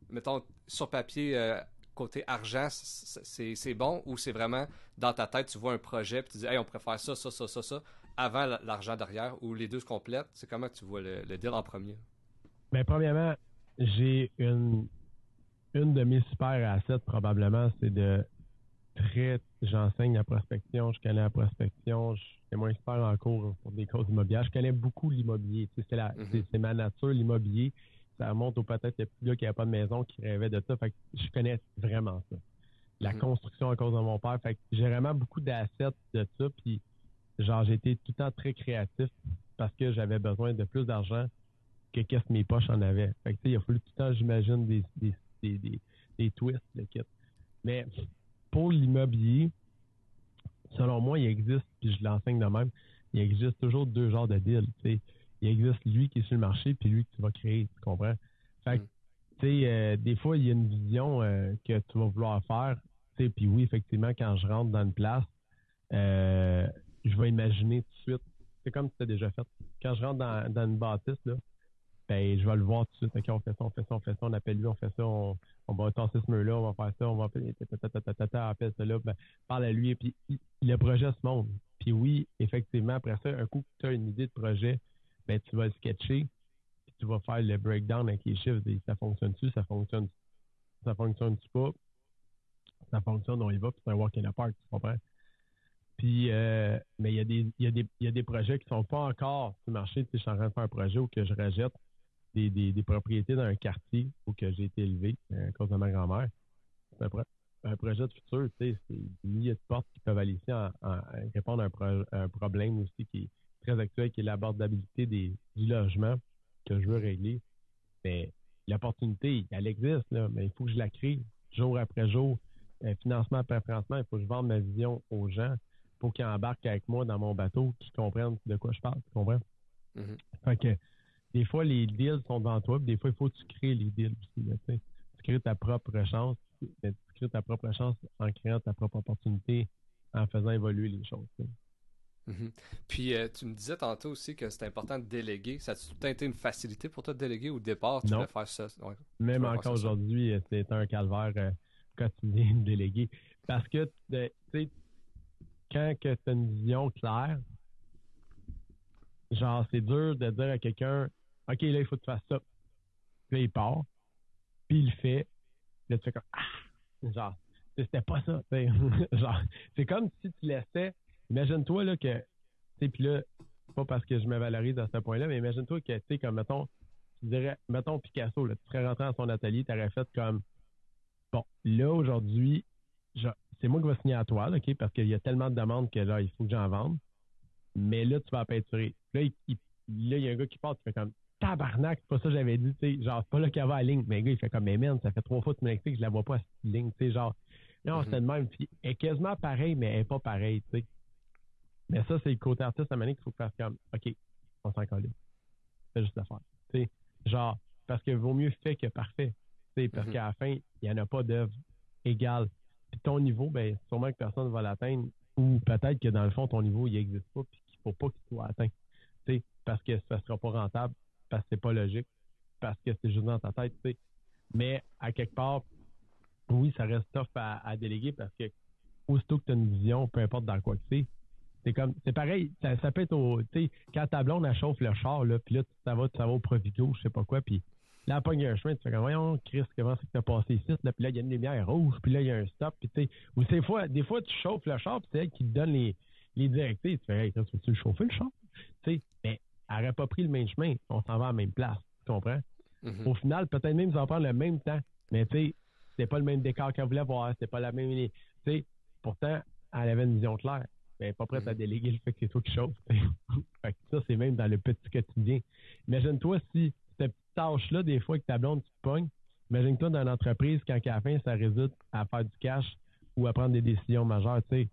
[SPEAKER 1] mettons, sur papier, côté argent, c'est bon ou c'est vraiment dans ta tête, tu vois un projet puis tu dis, hey, on préfère ça, ça, ça, ça, ça, avant l'argent derrière ou les deux se complètent? C'est comment tu vois le, deal en premier?
[SPEAKER 2] Bien, premièrement, j'ai une, une de mes super assets, probablement, c'est de très. J'enseigne la prospection, je connais la prospection, je suis moins expert en cours pour des causes immobilières. Je connais beaucoup l'immobilier. Mm-hmm. C'est ma nature, l'immobilier ça remonte au peut-être le petit gars qui n'avait pas de maison qui rêvait de ça. Fait que je connais vraiment ça. La mhm. construction à cause de mon père. Fait que j'ai vraiment beaucoup d'assets de ça. Puis genre été tout le temps très créatif parce que j'avais besoin de plus d'argent que qu'est-ce que mes poches en avaient. Fait que il a fallu tout le temps, j'imagine, des, des, des, des, twists, le kit. Mais pour l'immobilier, selon moi, il existe, puis je l'enseigne de même, il existe toujours deux genres de deals. sais il existe lui qui est sur le marché puis lui que tu vas créer, tu comprends? Fait que, mm. tu sais, euh, des fois, il y a une vision euh, que tu vas vouloir faire, tu sais, puis oui, effectivement, quand je rentre dans une place, euh, je vais imaginer tout de suite, c'est comme tu as déjà fait. Quand je rentre dans, dans une bâtisse, là, ben, je vais le voir tout de suite. OK, on fait ça, on fait ça, on fait ça, on appelle lui, on fait ça, on, va tasser ce mur-là, on va faire ça, on va appeler, appelle ça là, ben, parle à lui, et puis le projet se monte. Puis oui, effectivement, après ça, un coup que tu as une idée de projet, ben, tu vas le sketcher, puis tu vas faire le breakdown avec les chiffres. ça fonctionne-tu, ça fonctionne ça fonctionne-tu pas? Ça fonctionne, on y va, puis c'est un walk in the park, tu comprends? Puis, euh, mais il y, a des, y, a des, y a des projets qui sont pas encore sur le marché. Tu sais, je suis en train de faire un projet où que je rejette des, des, des propriétés dans un quartier où que j'ai été élevé euh, à cause de ma grand-mère. C'est un, projet de futur, tu sais, c'est des milliers de portes qui peuvent aller ici en, répondre à un, problème aussi qui est très actuel, qui est l'abordabilité du logement que je veux régler. Mais l'opportunité, elle existe, là, mais il faut que je la crée jour après jour, euh, financement après financement. Il faut que je vende ma vision aux gens pour qu'ils embarquent avec moi dans mon bateau, qu'ils comprennent de quoi je parle. Tu comprends? Mm-hmm. Fait que des fois, les deals sont devant toi, puis des fois, il faut que tu crées les deals aussi. tu crées ta propre chance, tu crées ta propre chance en créant ta propre opportunité, en faisant évoluer les choses.
[SPEAKER 1] Mhm. Puis euh, tu me disais tantôt aussi que c'est important de déléguer. Ça a été une facilité pour toi de déléguer au départ? Tu
[SPEAKER 2] non.
[SPEAKER 1] faire ça?
[SPEAKER 2] Même encore aujourd'hui, euh, c'est un calvaire euh, quotidien de déléguer. Parce que, tu sais, quand tu as une vision claire, genre, c'est dur de dire à quelqu'un, OK, là, il faut que tu fasses ça. Puis il part, puis il le fait. Là, tu fais comme, ah! Genre, c'était pas ça. genre, c'est comme si tu laissais Imagine-toi là que, tu sais, puis là, pas parce que je me valorise à ce point-là, mais imagine-toi que, tu sais, comme, mettons, tu dirais, mettons Picasso, là, tu serais rentré dans son atelier, tu aurais fait comme, bon, là, aujourd'hui, c'est moi qui vais signer à toi, OK, parce qu'il y a tellement de demandes que là, il faut que j'en vende. Mais là, tu vas peinturer. Là, il, là, il y a un gars qui part, tu fais comme, tabarnak, c'est pas ça que j'avais dit, tu sais, genre, c'est pas là qu'il va à la ligne. Mais le gars, il fait comme, mais man, ça fait trois fois que tu m'expliques que je la vois pas à cette ligne, tu sais, genre, non, mm-hmm. c'est le même. Puis, elle est quasiment pareil, mais elle est pas pareille, tu sais. Mais ça, c'est le côté artiste à manière qu'il faut faire comme, OK, on s'en colle. C'est juste l'affaire. Tu genre, parce que vaut mieux fait que parfait. Tu parce mm-hmm. qu'à la fin, il n'y en a pas d'œuvre égale. Ton niveau, ben, sûrement que personne ne va l'atteindre. Ou peut-être que dans le fond, ton niveau, il n'existe pas, puis qu'il ne faut pas qu'il soit atteint. Tu parce que ça ne sera pas rentable, parce que c'est pas logique, parce que c'est juste dans ta tête, tu sais. Mais à quelque part, oui, ça reste tough à, déléguer parce que aussitôt que tu as une vision, peu importe dans quoi que c'est, c'est comme, c'est pareil, ça, ça peut être au, tu sais, quand ta blonde, chauffe le char, là, puis là, ça va, ça va au Provigo, je sais pas quoi, puis là, elle pogne un chemin, tu fais comme, voyons, Chris, comment c'est que t'as passé ici, là, puis là, il y a une lumière rouge, puis là, il y a un stop, puis tu sais, ou des fois, des fois, tu chauffes le char, puis c'est elle qui te donne les, les directives, tu fais, hey, tu veux chauffer le char? Tu sais, mais elle aurait pas pris le même chemin, on s'en va à la même place, tu comprends? Mm-hmm. Au final, peut-être même, ça va prendre le même temps, mais tu sais, c'était pas le même décor qu'elle voulait voir, c'était pas la même, tu sais, pourtant, elle avait une vision claire mais pas prête à mhm. déléguer le fait que c'est toi qui chauffe. fait que ça, c'est même dans le petit quotidien. Imagine-toi si cette tâche-là, des fois, que ta blonde, tu pognes, imagine-toi dans l'entreprise quand à la fin, ça résulte à faire du cash ou à prendre des décisions majeures, tu sais.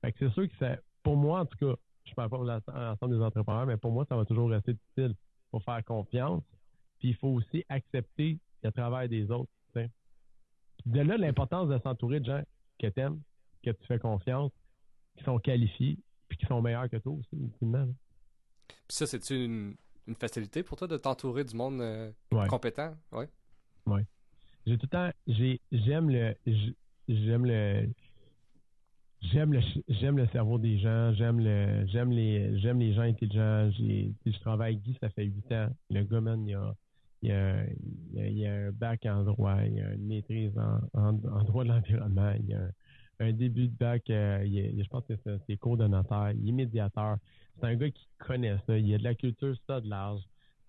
[SPEAKER 2] Fait que c'est sûr que ça, pour moi, en tout cas, je parle pas pour l'ensemble des entrepreneurs, mais pour moi, ça va toujours rester utile pour faire confiance. Puis il faut aussi accepter le travail des autres. sais. De là, l'importance de s'entourer de gens que tu aimes, que tu fais confiance, qui sont qualifiés puis qui sont meilleurs que toi aussi, ultimement.
[SPEAKER 1] Puis ça, c'est une, une facilité pour toi de t'entourer du monde euh, compétent? Oui.
[SPEAKER 2] Oui. J'ai tout le temps, j'aime le, j'aime le, j'aime le, j'aime le cerveau des gens, j'aime le, j'aime les, j'aime les gens intelligents. J'ai, je travaille avec Guy, ça fait huit ans. Le gars, man, il a, il a, il a, un bac en droit, il a une maîtrise en, en, en droit de l'environnement, il a un début de bac, euh, je pense que c'est cours de notaire, il est médiateur. C'est un gars qui connaît ça. Il a de la culture, ça, de l'âge.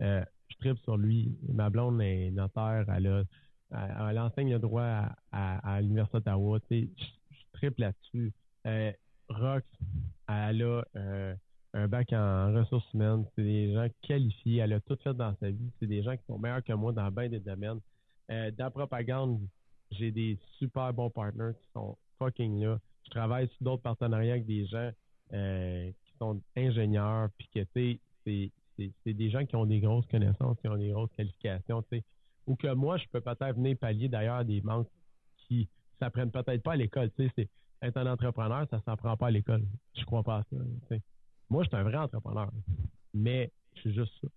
[SPEAKER 2] Euh, je tripe sur lui. Ma blonde est notaire. Elle, a, elle, enseigne le droit à, l'Université d'Ottawa. je, tripe là-dessus. Euh, Rox, elle a un bac en ressources humaines. C'est des gens qualifiés. Elle a tout fait dans sa vie. C'est des gens qui sont meilleurs que moi dans bien des domaines. dans la propagande, j'ai des super bons partenaires qui sont fucking là. Je travaille sur d'autres partenariats avec des gens euh, sont ingénieurs, puis que, tu sais, c'est des gens qui ont des grosses connaissances, qui ont des grosses qualifications, tu sais. Ou que moi, je peux peut-être venir pallier d'ailleurs des manques qui s'apprennent peut-être pas à l'école, tu sais. Être un entrepreneur, ça s'apprend pas à l'école. Je crois pas à ça, sais. Moi, je suis un vrai entrepreneur, mais je suis juste ça.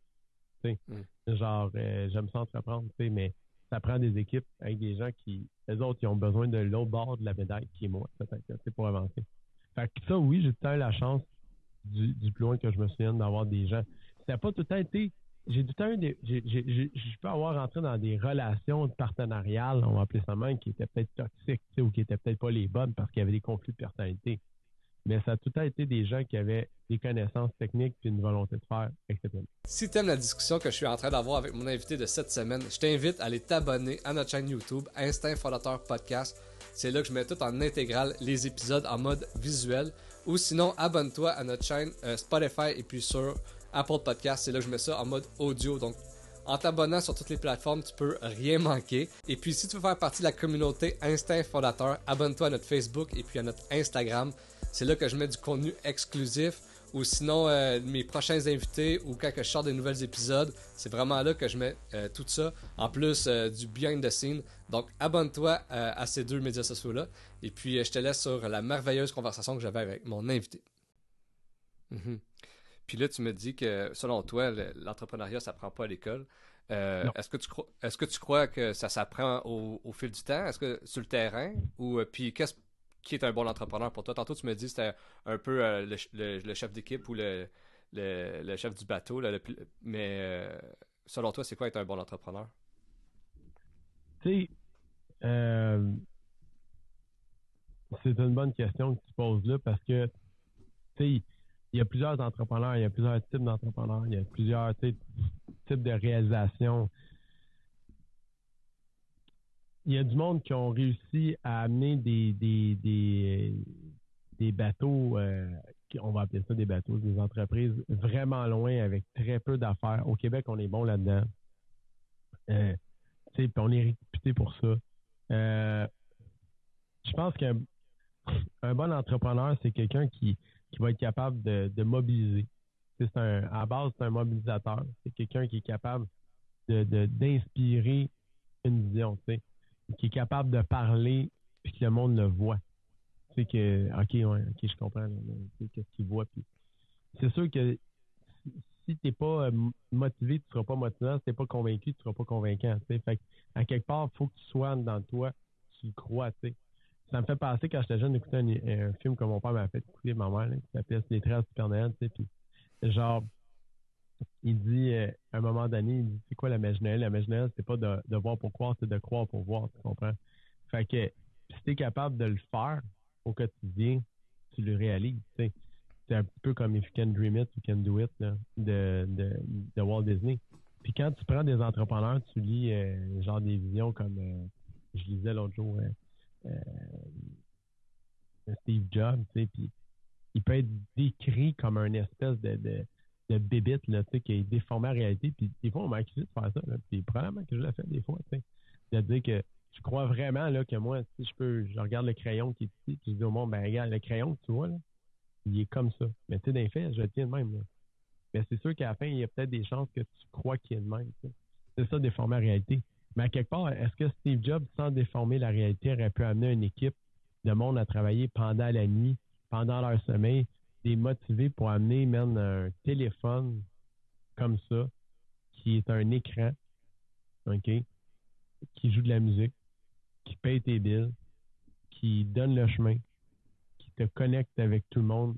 [SPEAKER 2] Tu sais. Mm. Genre, euh, j'aime ça entreprendre, tu sais, mais ça prend des équipes avec des gens qui, les autres, ils ont besoin de l'autre bord de la médaille, qui est moi, peut-être, pour avancer. Fait que ça, oui, j'ai eu la chance du, plus loin que je me souvienne d'avoir des gens. Ça n'a pas tout le temps été j'ai du temps des, je peux avoir rentré dans des relations partenariales, on va appeler ça même, qui étaient peut-être toxiques, ou qui étaient peut-être pas les bonnes parce qu'il y avait des conflits de personnalité. Mais ça a tout à été des gens qui avaient des connaissances techniques et une volonté de faire exceptionnelle.
[SPEAKER 1] Si tu aimes la discussion que je suis en train d'avoir avec mon invité de cette semaine, je t'invite à aller t'abonner à notre chaîne YouTube, Instinct Fondateur Podcast. C'est là que je mets tout en intégral les épisodes en mode visuel. Ou sinon, abonne-toi à notre chaîne euh, Spotify et puis sur Apple Podcast. C'est là que je mets ça en mode audio. Donc, en t'abonnant sur toutes les plateformes, tu peux rien manquer. Et puis, si tu veux faire partie de la communauté Instinct Fondateur, abonne-toi à notre Facebook et puis à notre Instagram. C'est là que je mets du contenu exclusif. Ou sinon, euh, mes prochains invités ou quand je sors des nouveaux épisodes, c'est vraiment là que je mets euh, tout ça. En plus euh, du behind the scene. Donc, abonne-toi à ces deux médias sociaux-là. Et puis, je te laisse sur la merveilleuse conversation que j'avais avec mon invité. Mhm. Puis là, tu me dis que selon toi, l'entrepreneuriat, ça prend pas à l'école. Euh, est-ce que tu crois est-ce que tu crois que ça s'apprend au, fil du temps? Est-ce que sur le terrain? Ou euh, puis qu'est-ce qui est un bon entrepreneur pour toi? Tantôt tu me dis c'était un peu euh, le, chef d'équipe ou le, chef du bateau, mais selon toi, c'est quoi être un bon entrepreneur?
[SPEAKER 2] Tu sais, c'est une bonne question que tu poses là parce que tu sais il y a plusieurs entrepreneurs, il y a plusieurs types d'entrepreneurs, il y a plusieurs types de réalisations. Il y a du monde qui ont réussi à amener des, des, des, bateaux, euh, on va appeler ça des bateaux, des entreprises vraiment loin avec très peu d'affaires. Au Québec, on est bon là-dedans. Euh, on est réputé pour ça. Euh, je pense qu'un un bon entrepreneur, c'est quelqu'un qui, qui va être capable de, mobiliser. C'est un, à base, c'est un mobilisateur. C'est quelqu'un qui est capable de, d'inspirer une vision, qui est capable de parler puis que le monde le voit. C'est que, ok, ouais, ok, je comprends, qu'est-ce qu'il voit. Puis c'est sûr que si t'es pas euh, motivé, tu seras pas motivant. Si t'es pas convaincu, tu seras pas convaincant. Fait à quelque part, il faut que tu sois dans toi, tu crois, tu sais ça me fait passer quand j'étais jeune d'écouter un, film que mon père m'a fait écouter, ma mère, qui s'appelle Les Traces du tu sais, puis genre, il dit, euh, à un moment donné, il dit, c'est quoi la magie Noël? La magie Noël, c'est pas de, voir pour croire, c'est de croire pour voir, tu comprends? Fait que, si t'es capable de le faire au quotidien, tu le réalises, tu sais. C'est un peu comme If You Can Dream It, You Can Do It, de, de, de Walt Disney. Puis quand tu prends des entrepreneurs, tu lis euh, genre des visions comme, euh, je lisais l'autre jour, Steve Jobs, tu sais, puis il peut être décrit comme un espèce de, de, de bébite, là, qui est déformé en réalité, puis des fois, on m'a accusé de faire ça, là, puis probablement que je l'ai fait des fois, tu sais, de dire que je crois vraiment, là, que moi, si je peux, je regarde le crayon qui est ici, puis je dis au monde, ben, regarde, le crayon que tu vois, là, il est comme ça. Mais tu sais, d'un fait, je le tiens de même. Mais c'est sûr qu'à la fin, il y a peut-être des chances que tu crois qu'il est de même, C'est ça, déformer en réalité. Mais à quelque part, est-ce que Steve Jobs, sans déformer la réalité, aurait pu amener une équipe de monde à travailler pendant la nuit, pendant leur sommeil, les motiver pour amener même un téléphone comme ça, qui est un écran, OK, qui joue de la musique, qui paye tes billes, qui donne le chemin, qui te connecte avec tout le monde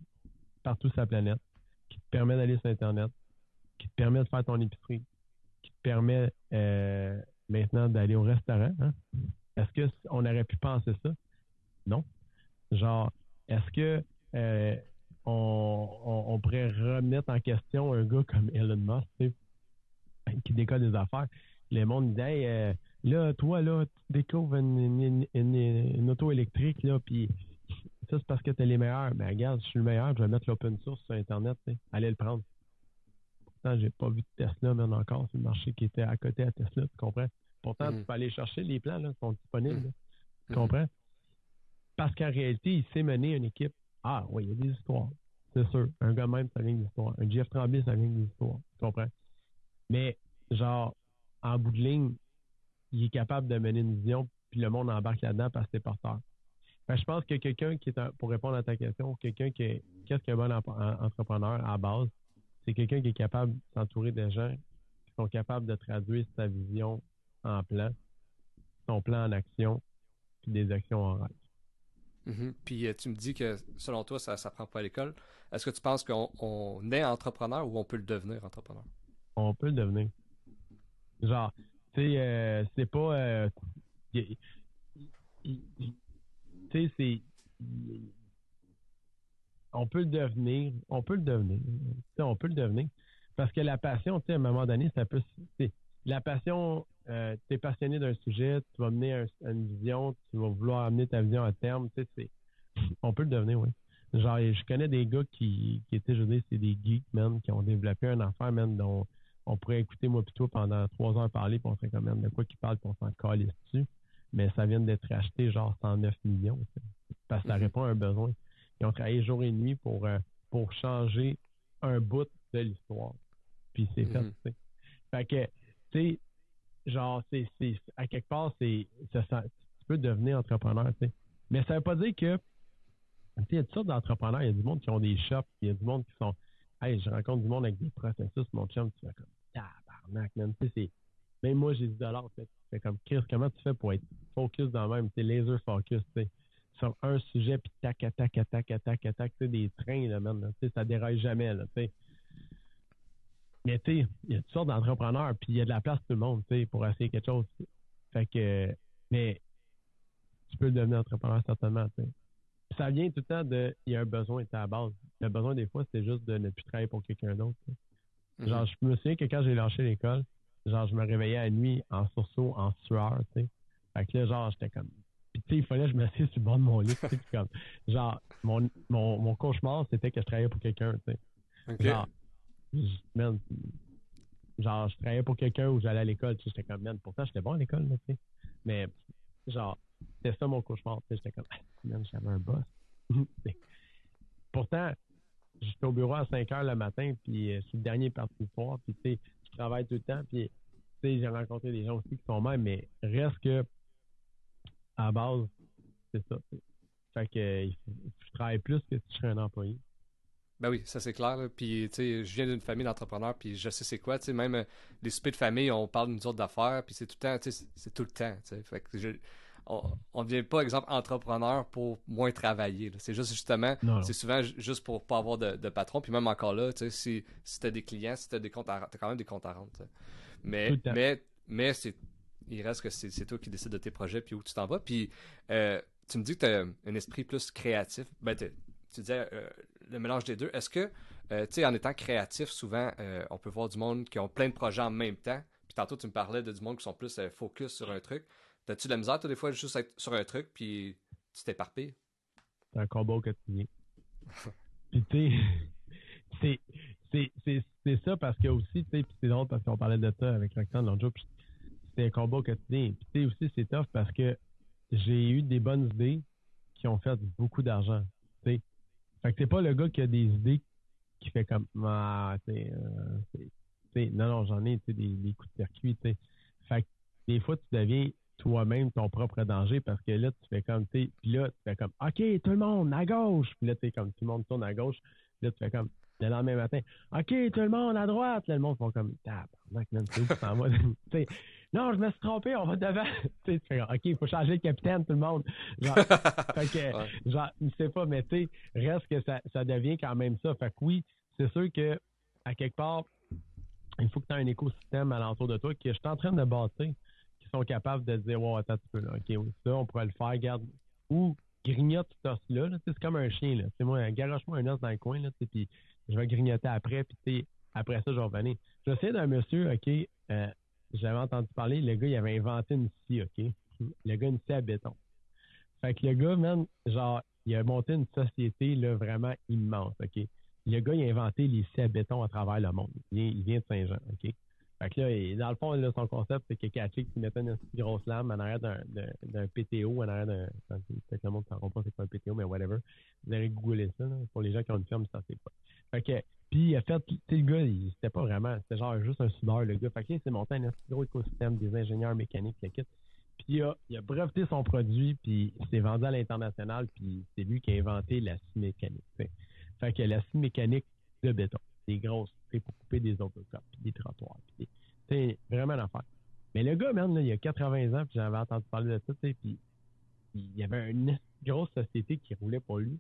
[SPEAKER 2] partout sur la planète, qui te permet d'aller sur Internet, qui te permet de faire ton épicerie, qui te permet euh, maintenant d'aller au restaurant. Hein? Est-ce qu'on aurait pu penser ça? Non. Genre, est-ce que euh, on, pourrait remettre en question un gars comme Elon Musk, qui décolle des affaires? Le monde disait, euh, là, toi, là, tu découvres une, auto électrique, là, puis ça, c'est parce que tu es les meilleurs. Mais ben, regarde, je suis le meilleur, je vais mettre l'open source sur Internet, allez le prendre. Pourtant, j'ai pas vu de Tesla, même encore. C'est le marché qui était à côté à Tesla, tu comprends? Pourtant, tu mm. peux aller chercher les plans, là, sont disponibles. Tu comprends? Parce qu'en réalité, il sait mener une équipe. Ah, oui, il y a des histoires. C'est sûr. Un gars même, ça vient d'histoire. Un Jeff Tremblay, ça vient d'histoire. Tu comprends? Mais, genre, en bout de ligne, il est capable de mener une vision, puis le monde embarque là-dedans parce que c'est porteur. je pense que quelqu'un qui est, pour répondre à ta question, quelqu'un qui est, qu'est-ce qu'un bon entrepreneur à base, c'est quelqu'un qui est capable de s'entourer de gens qui sont capables de traduire sa vision en plan, son plan en action, puis des actions en rêve.
[SPEAKER 1] Mm-hmm. Puis euh, tu me dis que selon toi, ça ne s'apprend pas à l'école. Est-ce que tu penses qu'on est entrepreneur ou on peut le devenir entrepreneur?
[SPEAKER 2] on peut le devenir. Genre, tu sais, euh, c'est pas. Euh, tu sais, c'est. On peut le devenir. On peut le devenir. sais, on peut le devenir. Parce que la passion, tu sais, à un moment donné, ça peut. La passion, euh, tu es passionné d'un sujet, tu vas mener une vision, tu vas vouloir amener ta vision à terme. Tu sais, on peut le devenir, oui. Genre, je connais des gars qui, qui étaient, je veux dire, c'est des geeks, man, qui ont développé un affaire, man, dont on pourrait écouter moi plutôt pendant trois heures parler, puis on serait quand même de quoi qu'ils parlent, puis on s'en calisse dessus. Mais ça vient d'être acheté genre 109 millions. Parce que ça mhm. répond à un besoin. Ils ont travaillé jour et nuit pour, euh, pour changer un bout de l'histoire. Puis c'est fait, mhm. tu sais. Fait que, tu sais, genre, c'est, à quelque part, c'est, ça, tu peux devenir entrepreneur, tu sais. Mais ça veut pas dire que, tu sais, il y a toutes sortes d'entrepreneurs. Il y a du monde qui ont des shops, il y a du monde qui sont, hey, je rencontre du monde avec des processus, mon chum, tu fais comme, tabarnak, man. Tu sais, c'est, même moi, j'ai 10 dollars, tu fais comme, Chris, comment tu fais pour être focus dans le même, tu laser focus, tu sais, sur un sujet, puis tac, tac, tac, tac, tac, tac, sais, des trains, là, tu sais, ça déraille jamais, là, tu sais. Mais tu sais, il y a toutes sortes d'entrepreneurs, puis il y a de la place pour tout le monde, tu sais, pour essayer quelque chose. Fait que, mais tu peux devenir entrepreneur certainement, tu sais. Ça vient tout le temps de, il y a un besoin, c'est à la base. Le besoin des fois, c'est juste de ne plus travailler pour quelqu'un d'autre. Genre, je me souviens que quand j'ai lâché l'école, genre, je me réveillais à la nuit en sursaut, en sueur, tu sais. Fait que là, genre, j'étais comme, puis tu sais, il fallait que je m'assieds sur le bord de mon lit, tu sais, comme, genre, mon, mon, mon cauchemar, c'était que je travaillais pour quelqu'un, tu sais. Genre, genre, je travaillais pour quelqu'un où j'allais à l'école, tu sais, j'étais comme, man, pourtant, j'étais bon à l'école, tu sais. Mais, genre, c'était ça mon cauchemar, tu sais, j'étais comme, man, j'avais un boss. pourtant, j'étais au bureau à 5 heures le matin, puis euh, suis le dernier parti du soir, puis tu sais, je travaille tout le temps, puis tu sais, j'ai rencontré des gens aussi qui sont même, mais reste que, à base, c'est ça. Fait que je travaille plus que si je serais un employé.
[SPEAKER 1] Ben oui, ça c'est clair. Puis, tu sais, je viens d'une famille d'entrepreneurs, puis je sais c'est quoi. Tu sais, même euh, les soupers de famille, on parle d'une autre d'affaires, puis c'est tout le temps, tu sais, c'est tout le temps. Tu sais. Fait que je, on ne devient pas, exemple, entrepreneur pour moins travailler. C'est juste justement, c'est souvent juste pour pas avoir de, patron. Puis même encore là, tu sais, si, si tu as des clients, si tu as des comptes à, as quand même des comptes à rendre. Mais, mais, mais c'est, il reste que c'est toi qui décides de tes projets puis où tu t'en vas. Puis euh, tu me dis que tu as un esprit plus créatif. Ben, tu disais euh, le mélange des deux. Est-ce que, euh, tu sais, en étant créatif, souvent, on peut voir du monde qui ont plein de projets en même temps. Puis tantôt, tu me parlais de du monde qui sont plus focus sur un truc. T'as-tu de la misère, toi, des fois, juste être sur un truc, puis tu t'éparpilles?
[SPEAKER 2] C'est un combat au quotidien. puis, tu sais, c'est ça parce que aussi, tu sais, puis c'est drôle parce qu'on parlait de ça avec Roxane l'autre jour, puis c'était un combat au quotidien. Puis, tu sais, aussi, c'est tough parce que j'ai eu des bonnes idées qui ont fait beaucoup d'argent, tu sais. Fait que t'es pas le gars qui a des idées qui fait comme, ah, tu sais, euh, non, non, j'en ai, tu sais, des, des, coups de circuit, tu sais. Fait que des fois, tu deviens toi-même ton propre danger parce que là, tu fais comme, tu puis là, tu fais comme, OK, tout le monde à gauche. Puis là, tu comme, tout le monde tourne à gauche. Là, tu fais comme, le lendemain matin, OK, tout le monde à droite. Là, le monde font comme, tabarnak, même, non, je me suis trompé, on va devant. tu fais, OK, il faut changer de capitaine, tout le monde. Genre, fait que, genre, je sais pas, mais tu sais, reste que ça, ça devient quand même ça. Fait que oui, c'est sûr que, à quelque part, il faut que tu aies un écosystème alentour de toi que je suis en train de bâtir sont capables de dire, wow, attends un peu, là. OK, ça, on pourrait le faire, garde. Ou grignote cet os-là, c'est comme un chien, là. C'est moi, garoche-moi un os dans le coin, là, puis je vais grignoter après, puis après ça, je vais revenir. Je sais d'un monsieur, OK, euh, j'avais entendu parler, le gars, il avait inventé une scie, OK? Le gars, une scie à béton. Fait que le gars, même, genre, il a monté une société, là, vraiment immense, OK? Le gars, il a inventé les scies à béton à travers le monde. Il vient, il de Saint-Jean, OK? Fait que là, dans le fond, là, son concept, c'est que Kachik qui mettait une grosse lame en arrière d'un PTO, en arrière d'un. Peut-être le monde ne comprend pas c'est quoi un PTO, mais whatever. Vous allez googler ça, là, pour les gens qui ont une firme, ça c'est pas. Fait que, puis il a fait, tu sais, le gars, c'était pas vraiment, c'était genre juste un soudeur, le gars. Fait que c'est monté un gros écosystème des ingénieurs mécaniques, le kit. Puis il a, il breveté son produit, puis il s'est vendu à l'international, puis c'est lui qui a inventé la scie mécanique. Fait que la scie mécanique de béton des grosses, pour couper des autocars, puis des trottoirs. C'est vraiment l'affaire. Mais le gars, même, là, il a 80 ans, puis j'avais entendu parler de ça, puis il y avait une grosse société qui roulait pour lui.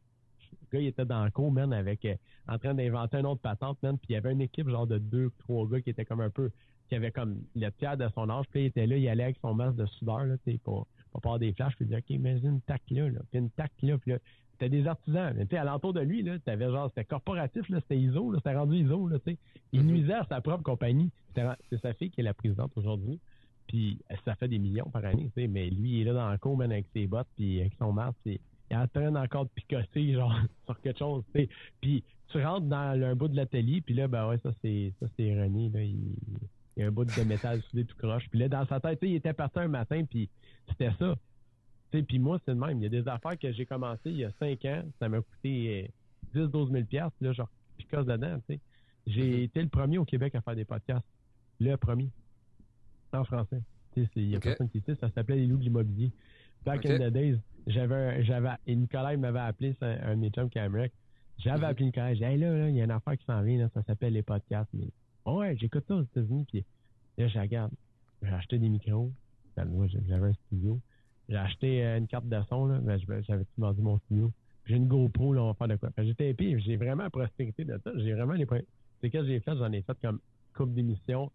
[SPEAKER 2] Le gars, il était dans le cours, man, avec, euh, en train d'inventer un autre patente, man. Puis il y avait une équipe, genre, de deux, trois gars qui étaient comme un peu, qui avaient comme le tiers de son âge. Puis il était là, il allait avec son masque de soudeur, là, tu sais, pour, pour pas des flashs. Puis il disait, OK, imagine une tac là, là. Puis une tac là. Puis là, c'était des artisans. Tu sais, alentour de lui, là, t'avais genre, c'était corporatif, là, c'était ISO, là, c'était rendu ISO, là, tu sais. Il
[SPEAKER 1] Mhm.
[SPEAKER 2] nuisait à sa propre compagnie. C'est sa fille qui est la présidente aujourd'hui. Puis ça fait des millions par année, tu sais. Mais lui, il est là dans le cours, man, avec ses bottes, puis avec son masque, puis il est en train encore de picoter, genre, sur quelque chose, tu sais. Puis tu rentres dans un bout de l'atelier, puis là, ben ouais, ça, c'est ça c'est René, là. Il, il y a un bout de métal soudé tout croche. Puis là, dans sa tête, il était parti un matin, puis c'était ça. Tu sais, puis moi, c'est le même. Il y a des affaires que j'ai commencé il y a 5 ans. Ça m'a coûté euh, 10-12 000 piastres, Là, genre, picosse dedans, tu sais. J'ai
[SPEAKER 1] Mhm.
[SPEAKER 2] été le premier au Québec à faire des podcasts. Le premier. En français. Il y a personne qui sait. Ça s'appelait Les loups de l'immobilier. Back
[SPEAKER 1] Ok.
[SPEAKER 2] in the days, j'avais, j'avais, et Nicolas, il m'avait appelé, c'est un, un de mes chums. J'avais
[SPEAKER 1] Mhm.
[SPEAKER 2] appelé Nicolas, j'ai dit, hey, là, là, il y a une affaire qui s'en vient, là, ça s'appelle les podcasts. Mais, ouais, j'écoute ça aux États-Unis, puis là, je regarde. J'ai acheté des micros. Ben, moi, j'avais un studio. J'ai acheté euh, une carte de son, là. Ben, j'avais tout vendu mon studio. J'ai une GoPro, là, on va faire de quoi? Que J'étais épais, j'ai vraiment la prospérité de ça. J'ai vraiment les points. C'est que j'ai fait, j'en ai fait comme coupe d'émissions,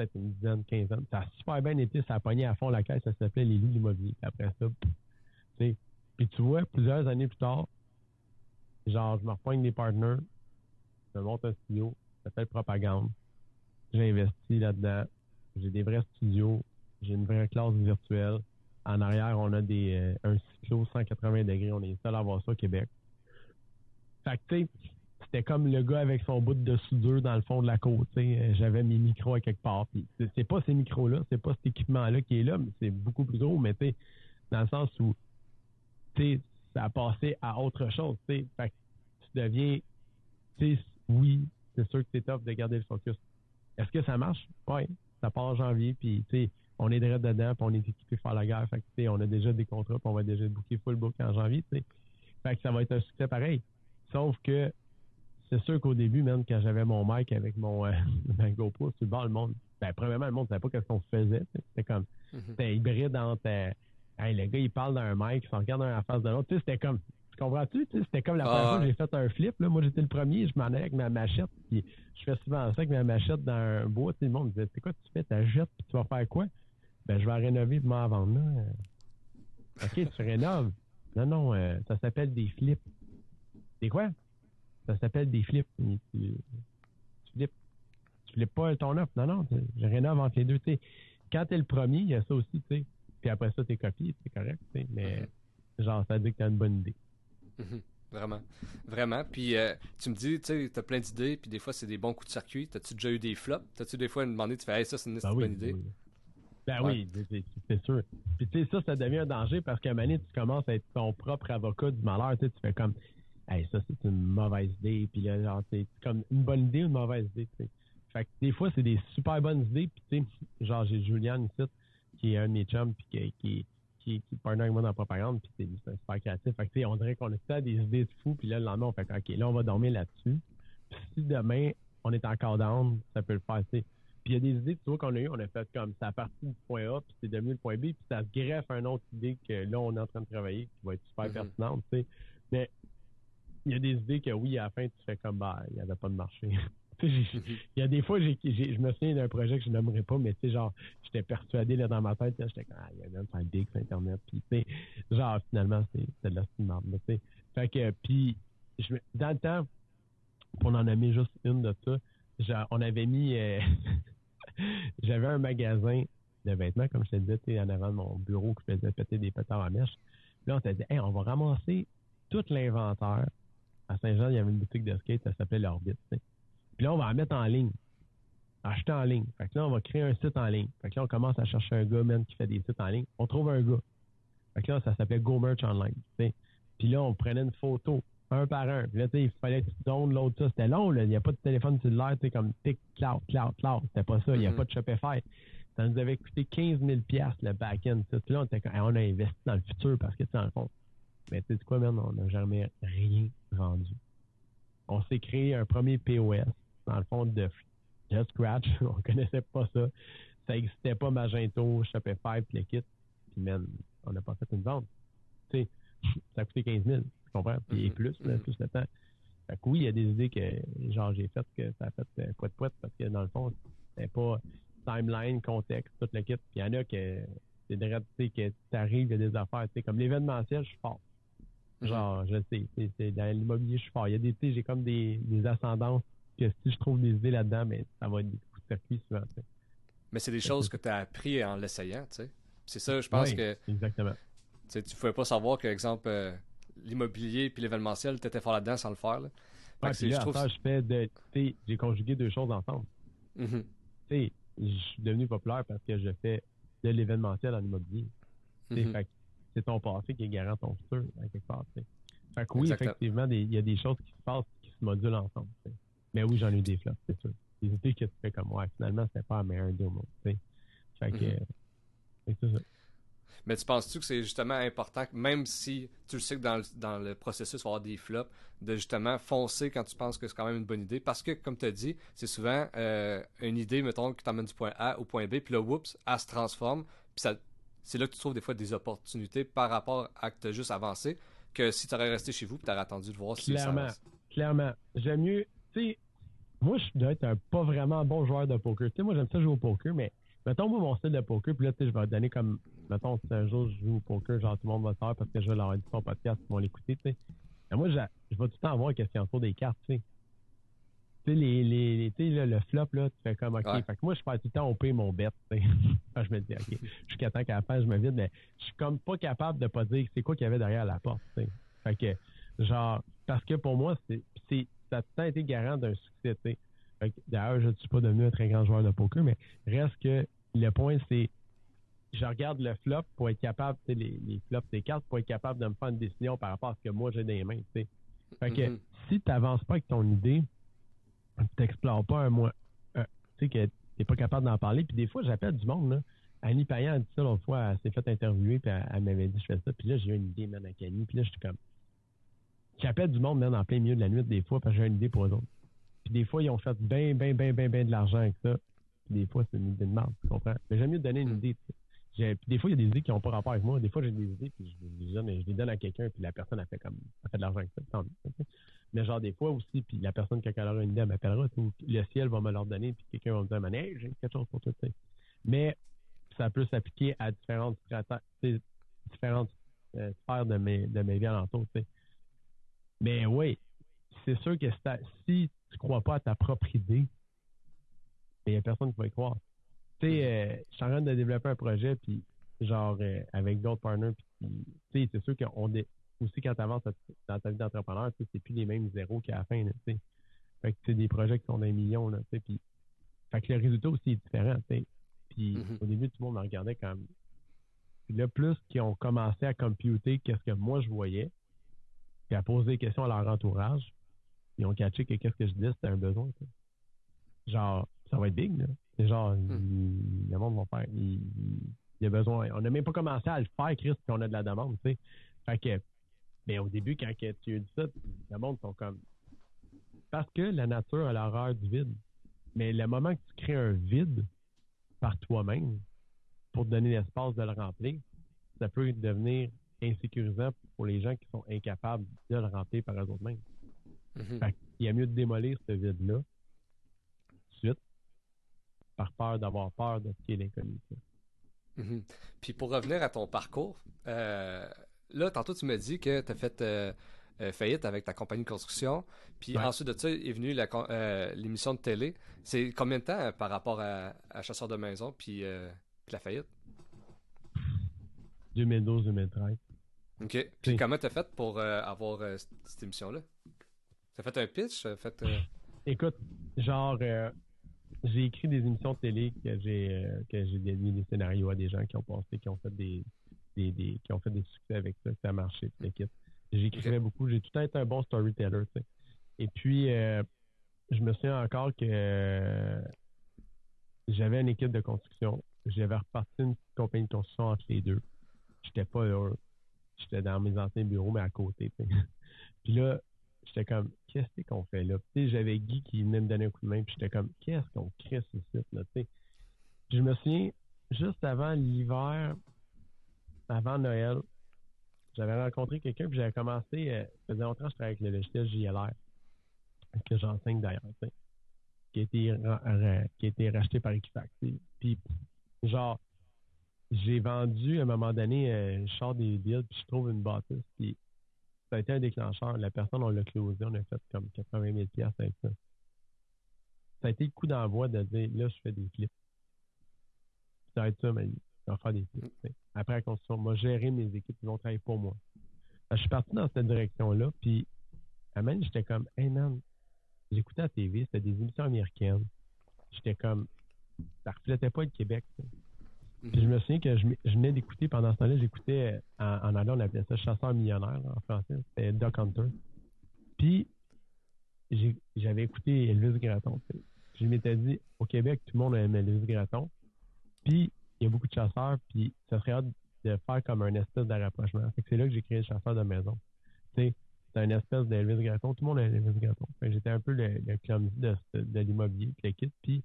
[SPEAKER 2] peut-être une dizaine, quinze ans. Ça a super bien été, ça a pogné à fond la caisse, ça s'appelait Les Loups l'immobilier. Après ça, tu. Puis tu vois, plusieurs années plus tard, genre, je me repoigne des partners, je me monte un studio, ça fait propagande. J'ai investi là-dedans. J'ai des vrais studios. J'ai une vraie classe virtuelle. En arrière, on a des euh, un cyclo 180 degrés. On est seul à avoir ça au Québec. Fait que, tu sais, c'était comme le gars avec son bout de soudure dans le fond de la côte. Euh, J'avais mes micros à quelque part. Puis c'est pas ces micros-là, c'est pas cet équipement-là qui est là, mais c'est beaucoup plus gros. Mais dans le sens où, tu ça a passé à autre chose. Fait tu deviens, tu oui, c'est sûr que c'est top de garder le focus. Est-ce que ça marche? Oui. Ça part en janvier, puis tu on est direct dedans, puis on est équipé pour faire la guerre. Fait on a déjà des contrats, puis on va déjà booker full book en janvier, tu sais. Fait que ça va être un succès pareil. Sauf que c'est sûr qu'au début, même quand j'avais mon mic avec mon euh, ma GoPro sur le bord, le monde, ben, premièrement, le monde ne savait pas qu'est-ce qu'on faisait. C'était comme,
[SPEAKER 1] Mhm.
[SPEAKER 2] c'était hybride entre, euh, hey, le gars, il parle d'un mic, il se regarde un en face de l'autre. Tu sais, c'était comme, tu comprends-tu? Tu sais, C'était comme la
[SPEAKER 1] Ah,
[SPEAKER 2] première fois que j'ai fait un flip. Là. Moi, j'étais le premier, je m'en allais avec ma machette, puis je fais souvent ça avec ma machette dans un bois. Sais, le monde me disait, c'est quoi tu fais? Tu jettes, puis tu vas faire quoi? Ben, je vais la rénover pour m'en vendre. Là. OK, tu rénoves. Non, non, euh, ça s'appelle des flips. Des quoi? Ça s'appelle des flips. Tu, tu, flippes. Tu pas ton offre. Non, non, je rénove entre les deux. Tu sais, quand t'es le premier, il y a ça aussi, tu sais. Puis après ça, t'es copié, c'est correct. Mais genre, ça dit que t'as une bonne idée.
[SPEAKER 1] Mhm. Vraiment. Vraiment. Puis euh, tu me dis, tu sais, t'as plein d'idées, puis des fois, c'est des bons coups de circuit. T'as-tu déjà eu des flops? T'as-tu des fois demandé, tu fais, hey, ça, c'est une
[SPEAKER 2] Ben
[SPEAKER 1] bonne idée?
[SPEAKER 2] oui. Ben
[SPEAKER 1] Ouais.
[SPEAKER 2] oui, c'est sûr. Puis tu sais, ça, ça devient un danger parce qu'à un moment donné, tu commences à être ton propre avocat du malheur. Tu sais, tu fais comme, hey, ça, c'est une mauvaise idée. Puis là, genre, c'est comme une bonne idée ou une mauvaise idée. Fait que des fois, c'est des super bonnes idées. Puis tu sais, genre, j'ai Julian ici, qui est un de mes chums, puis qui, qui, qui, qui partner avec moi dans la propagande, puis c'est super créatif. Fait que tu sais, on dirait qu'on a des idées de fou. Puis là, le lendemain, on fait OK, là, on va dormir là-dessus. Puis si demain, on est encore down, ça peut le faire, tu sais. Puis il y a des idées, tu vois, qu'on a eu, on a fait comme ça partie du point A, puis c'est devenu le point B, puis ça se greffe à une autre idée que là, on est en train de travailler, qui va être super
[SPEAKER 1] Mhm.
[SPEAKER 2] pertinente, tu sais. Mais il y a des idées que oui, à la fin, tu fais comme, bah, il n'y avait pas de marché.
[SPEAKER 1] Mhm.
[SPEAKER 2] il y a des fois, j'ai, j'ai- je me souviens d'un projet que je nommerai pas, mais tu sais, genre, j'étais persuadé là, dans ma tête, là, j'étais comme, ah, il y a même faire big sur Internet, puis tu sais, genre, finalement, c'est, c'est de la mais tu sais. Fait que, puis, je, dans le temps, pour en nommer juste une de ça, genre, on avait mis, euh, j'avais un magasin de vêtements, comme je te disais, tu sais, en avant de mon bureau qui faisait péter des pétards à mèche. Puis là, on s'est dit, hey, on va ramasser tout l'inventaire. À Saint-Jean, il y avait une boutique de skate, ça s'appelait l'Orbite. Puis là, on va la mettre en ligne. Acheter en ligne. Fait que là, on va créer un site en ligne. Fait que là, on commence à chercher un gars, même, qui fait des sites en ligne. On trouve un gars. Fait que là, ça s'appelait Go Merch Online. Puis là, on prenait une photo, un par un. Puis là, tu sais, il fallait que tu donnes l'autre ça. C'était long, là. Il n'y a pas de téléphone cellulaire, tu sais, comme tic, cloud, cloud, cloud. C'était pas ça. Il n'y a
[SPEAKER 1] Mhm.
[SPEAKER 2] pas de Shopify. Ça nous avait coûté 15 000 le back-end. Puis là, on, était on a investi dans le futur parce que, tu sais, dans le fond, mais tu sais quoi, man, on n'a jamais rien vendu. On s'est créé un premier POS, dans le fond, de Just Scratch. on connaissait pas ça. Ça n'existait pas Magento, Shopify, puis le kit. Puis, man, on n'a pas fait une vente. Tu sais, ça a coûté 15 000. Tu comprends? Puis
[SPEAKER 1] Mhm,
[SPEAKER 2] plus,
[SPEAKER 1] mhm.
[SPEAKER 2] plus le temps. Fait que oui, il y a des idées que genre j'ai faites que ça a fait euh, poète poète parce que dans le fond, c'était pas timeline, contexte, tout le kit. Puis il y en a que c'est direct, tu sais, que t'arrives, il y a des affaires, tu sais, comme l'événementiel, je suis fort.
[SPEAKER 1] Mhm.
[SPEAKER 2] Genre, je sais, c'est, dans l'immobilier, je suis fort. Il y a des, j'ai comme des, des ascendances que si je trouve des idées là-dedans, mais ça va être des coups de circuit souvent.
[SPEAKER 1] Mais c'est des choses
[SPEAKER 2] que-
[SPEAKER 1] tu as appris en l'essayant, tu sais. C'est ça, je pense
[SPEAKER 2] Oui,
[SPEAKER 1] que
[SPEAKER 2] Exactement.
[SPEAKER 1] tu tu pouvais pas savoir que, exemple, euh, l'immobilier puis l'événementiel, tu étais fort là-dedans sans le faire. Là.
[SPEAKER 2] Ouais,
[SPEAKER 1] que
[SPEAKER 2] là,
[SPEAKER 1] je trouve.
[SPEAKER 2] ça, je fais de, tu sais, j'ai conjugué deux choses ensemble.
[SPEAKER 1] Mhm,
[SPEAKER 2] Tu sais, je suis devenu populaire parce que je fais de l'événementiel en immobilier. Sais,
[SPEAKER 1] mhm.
[SPEAKER 2] fait c'est ton passé qui est garant ton futur, à quelque part. Fait que oui,
[SPEAKER 1] Exactement.
[SPEAKER 2] effectivement, il y a des choses qui se passent qui se modulent ensemble. Mais oui, j'en ai eu des flops, c'est sûr. Des idées que tu fais comme, ouais, finalement, c'était pas la meilleure idée au monde. Fait que,
[SPEAKER 1] Mhm.
[SPEAKER 2] euh, c'est ça.
[SPEAKER 1] Mais tu penses-tu que c'est justement important, même si tu le sais que dans le, dans le processus, il va y avoir des flops, de justement foncer quand tu penses que c'est quand même une bonne idée? Parce que, comme tu as dit, c'est souvent euh, une idée, mettons, qui t'emmène du point A au point B, puis là, oups, elle se transforme, puis ça, c'est là que tu trouves des fois des opportunités par rapport à que tu as juste avancé, que si tu resté chez vous, puis tu aurais attendu de voir si ça
[SPEAKER 2] Clairement.
[SPEAKER 1] avance.
[SPEAKER 2] Clairement. J'aime mieux, tu sais, moi, je dois être un pas vraiment bon joueur de poker. Tu sais, moi, j'aime ça jouer au poker, mais mettons, moi, mon style de poker, puis là, tu sais, je vais donner comme, mettons, si un jour je joue au poker, genre, tout le monde va savoir parce que je vais leur dire son podcast, ils vont l'écouter, tu sais. Moi, je vais tout le temps avoir une question autour des cartes, tu sais. Tu sais, les, les, là, le flop, là, tu fais comme, OK.
[SPEAKER 1] Ouais.
[SPEAKER 2] Fait que moi, je fais tout le temps au paye mon bet, que je me dis, OK, jusqu'à temps qu'à la fin, je me vide, mais je suis comme pas capable de pas dire c'est quoi qu'il y avait derrière la porte. Fait que, genre, parce que pour moi, c'est, ça a tout le temps été garant d'un succès, tu sais. Fait que, D'ailleurs, je ne suis pas devenu un très grand joueur de poker, mais reste que le point, c'est je regarde le flop pour être capable, tu sais, les, les flops des cartes, pour être capable de me faire une décision par rapport à ce que moi j'ai dans les mains. Fait que
[SPEAKER 1] Mhm.
[SPEAKER 2] si tu n'avances pas avec ton idée, tu n'explores pas un mois, un- tu sais, que tu n'es pas capable d'en parler. Puis des fois, j'appelle du monde, là. Annie Payan a dit ça l'autre fois, elle s'est fait interviewer, puis elle, elle m'avait dit je fais ça. Puis là, j'ai une idée, man, avec Annie. Puis là, j'étais comme. J'appelle du monde, man, en plein milieu de la nuit, des fois, parce que j'ai une idée pour eux autres. Puis des fois, ils ont fait bien, bien, bien, bien, bien de l'argent avec ça. Puis des fois, c'est une idée de merde, tu comprends? Mais j'aime mieux donner une
[SPEAKER 1] Mm.
[SPEAKER 2] idée, Puis des fois, il y a des idées qui n'ont pas rapport avec moi. Des fois, j'ai des idées, puis je, les donne, je les donne à quelqu'un, puis la personne a fait comme, a fait de l'argent avec ça. tant mieux, ok? Mais genre, des fois aussi, puis la personne, elle aura une idée, elle m'appellera, le ciel va me leur donner, puis quelqu'un va me dire, hey, j'ai quelque chose pour toi, tu sais. Mais ça peut s'appliquer à différentes, différentes euh, sphères de mes, de mes vies alentours. Mais oui, c'est sûr que si tu crois pas à ta propre idée, il n'y a personne qui va y croire. Tu sais, euh, je suis en train de développer un projet, puis genre, euh, avec d'autres partners, puis tu sais, c'est sûr qu'on dé- aussi quand tu avances dans ta vie d'entrepreneur, tu sais, c'est plus les mêmes zéros qu'à la fin, là, tu sais. Fait que c'est des projets qui sont d'un million, là, tu sais, puis fait que le résultat aussi est différent, tu sais. Puis
[SPEAKER 1] Mhm.
[SPEAKER 2] au début, tout le monde me regardait comme... Puis là, plus qu'ils ont commencé à computer qu'est-ce que moi je voyais, puis à poser des questions à leur entourage, ils ont catché que qu'est-ce que je disais, c'était un besoin, tu sais. Genre, ça va être big, là. C'est genre, il- le monde va faire... Il, il- il y a besoin... On n'a même pas commencé à le faire, Chris, puis on a de la demande, tu sais. Fait que... Mais au début, quand tu as dit ça, le monde sont comme... Parce que la nature a l'horreur du vide. Mais le moment que tu crées un vide par toi-même pour te donner l'espace de le remplir, ça peut devenir insécurisant pour les gens qui sont incapables de le remplir par eux-mêmes.
[SPEAKER 1] Mhm.
[SPEAKER 2] Fait Il y a mieux de démolir ce vide-là tout de suite par peur d'avoir peur de ce qui est l'inconnu.
[SPEAKER 1] Mhm. Puis pour revenir à ton parcours, euh, là, tantôt tu me dis que tu as fait euh, euh, faillite avec ta compagnie de construction. Puis
[SPEAKER 2] Ouais.
[SPEAKER 1] ensuite de ça est venue euh, l'émission de télé. C'est combien de temps par rapport à, à Chasseur de maison puis, la faillite?
[SPEAKER 2] 2012-2013.
[SPEAKER 1] OK. Puis comment t'as fait pour avoir cette- émission-là? T'as fait un pitch? Fait...
[SPEAKER 2] Écoute, genre, j'ai écrit des émissions de télé que j'ai que j'ai des scénarios à des gens qui ont passé, qui ont fait des, des, des- qui ont fait des succès avec ça, ça a marché, l'équipe. J'écrivais beaucoup, j'ai tout le temps été un bon storyteller, tu sais. Et puis, euh, je me souviens encore que euh, j'avais une équipe de construction. J'avais reparti une petite compagnie de construction entre les deux. J'étais pas heureux. J'étais dans mes anciens bureaux, mais à côté. tu sais. Puis là, j'étais comme, qu'est-ce qu'on fait là? J'avais Guy qui venait me donner un coup de main, puis j'étais comme, qu'est-ce qu'on crée ce site là? Je me souviens, juste avant l'hiver, avant Noël, j'avais rencontré quelqu'un, puis j'avais commencé, euh, ça faisait longtemps que je travaillais avec le logiciel JLR, que j'enseigne d'ailleurs, qui a été, qui a été racheté par Equifax. Puis, genre, j'ai vendu à un moment donné, euh, je sors des deals, puis je trouve une bâtisse, puis ça a été un déclencheur. La personne, on l'a closé, on a fait comme 80 000 avec ça. Ça a été le coup d'envoi de dire, là, je fais des clips. Ça va être ça, mais je vais faire des. Après la construction, moi, gérer mes équipes, ils vont travailler pour moi. je suis parti dans cette direction-là, puis à même, j'étais comme, hey man, j'écoutais la TV, c'était des émissions américaines. J'étais comme, ça reflétait pas le Québec. Puis je me souviens que je, venais d'écouter, pendant ce temps-là, j'écoutais en, en anglais, on appelait ça chasseur millionnaire en français, c'était Duck Hunter. Puis j'avais écouté Elvis Gratton. Je m'étais dit, au Québec, tout le monde aimait Elvis Gratton. Puis il y a beaucoup de chasseurs, puis ça serait hâte de faire comme un espèce de rapprochement. C'est là que j'ai créé le chasseur de maison. c'est un espèce d'Elvis Gratton. Tout le monde aimait Elvis Gratton. J'étais un peu le, le clumsy de, de l'immobilier, puis le kit. Puis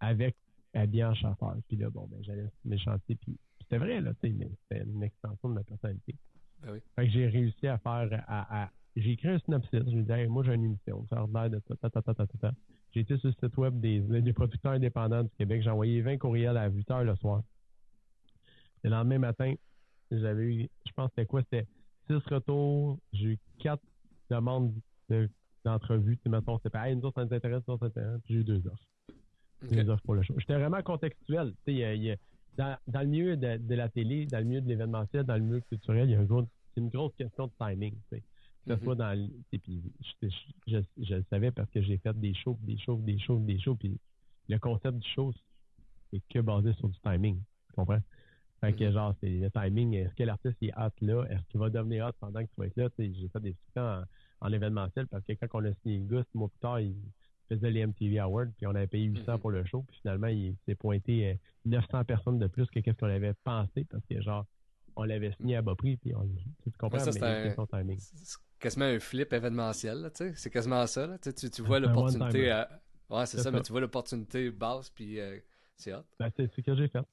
[SPEAKER 2] avec habillé en chasseur. Puis là, bon, ben, j'allais mes chantiers. Puis c'était vrai, là, tu sais, c'était une extension de ma personnalité.
[SPEAKER 1] Ben oui.
[SPEAKER 2] Fait que j'ai réussi à faire, à, j'ai écrit un synopsis. Je me disais, moi, j'ai une émission. Ça a de ta, ta, ta, ta, ta, J'ai été sur le site web des, des producteurs indépendants du Québec. J'ai envoyé 20 courriels à 8 heures le soir. Le lendemain matin, j'avais eu, je pense c'était quoi? C'était 6 retours. J'ai eu 4 demandes d'entrevue. De, mettons, c'était pas, hey, nous autres, ça nous intéresse, ça nous intéresse. Puis j'ai eu deux offres pour le show. J'étais vraiment contextuel. dans, dans, le milieu de, la télé, dans le milieu de l'événementiel, dans le milieu culturel, il y a une grosse question de timing. Que ce mm-hmm. soit dans je, je, le savais parce que j'ai fait des shows, des shows, des shows, des shows, puis le concept du show, c'est que basé sur du timing. Tu comprends? Fait que mm-hmm. genre, c'est le timing, est-ce que l'artiste est hot là? Est-ce qu'il va devenir hot pendant que tu vas être là? J'ai fait des trucs en, en événementiel parce que quand on a signé six mois plus tard, il, faisait les MTV Awards, puis on avait payé 800 mhm. pour le show, puis finalement, il s'est pointé 900 euh, personnes de plus que ce qu'on avait pensé, parce que genre, on l'avait signé à bas prix, puis on, tu comprends, mais
[SPEAKER 1] c'est timing. quasiment un flip événementiel, tu sais, c'est quasiment ça, là, tu, tu vois l'opportunité à... Ouais, c'est ça, mais tu vois l'opportunité basse, puis euh, c'est hot.
[SPEAKER 2] Ben, c'est ce que j'ai fait.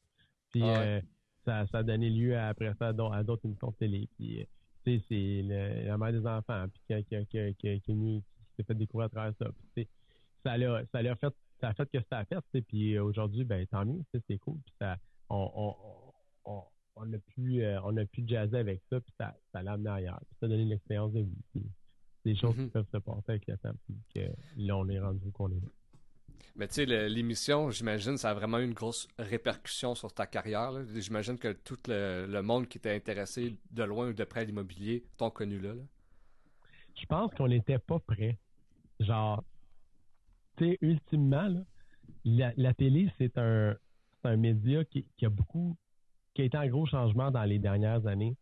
[SPEAKER 2] Puis ah euh, ça, ça a donné lieu à, après ça à d'autres émissions de télé, puis tu sais, c'est la mère des enfants, puis qui, qui, qui, qui, qui, s'est fait découvrir à travers ça. Puis, ça l'a ça l'a fait ça a fait que ça a fait puis aujourd'hui ben tant mieux c'est cool puis ça on on, on, on a pu euh, on a pu jazzer avec ça puis ça ça l'a amené ailleurs puis ça a donné une expérience de vie des choses qui mm-hmm. peuvent se passer avec le temps puis que là on est rendu qu'on est
[SPEAKER 1] mais tu sais, l'émission, j'imagine, ça a vraiment eu une grosse répercussion sur ta carrière. J'imagine que tout le, monde qui était intéressé de loin ou de près à l'immobilier t'ont connu là.
[SPEAKER 2] Je pense qu'on n'était pas prêt. Genre, tu ultimement, la, télé, c'est un, média qui, a beaucoup, qui a été en gros changement dans les dernières années.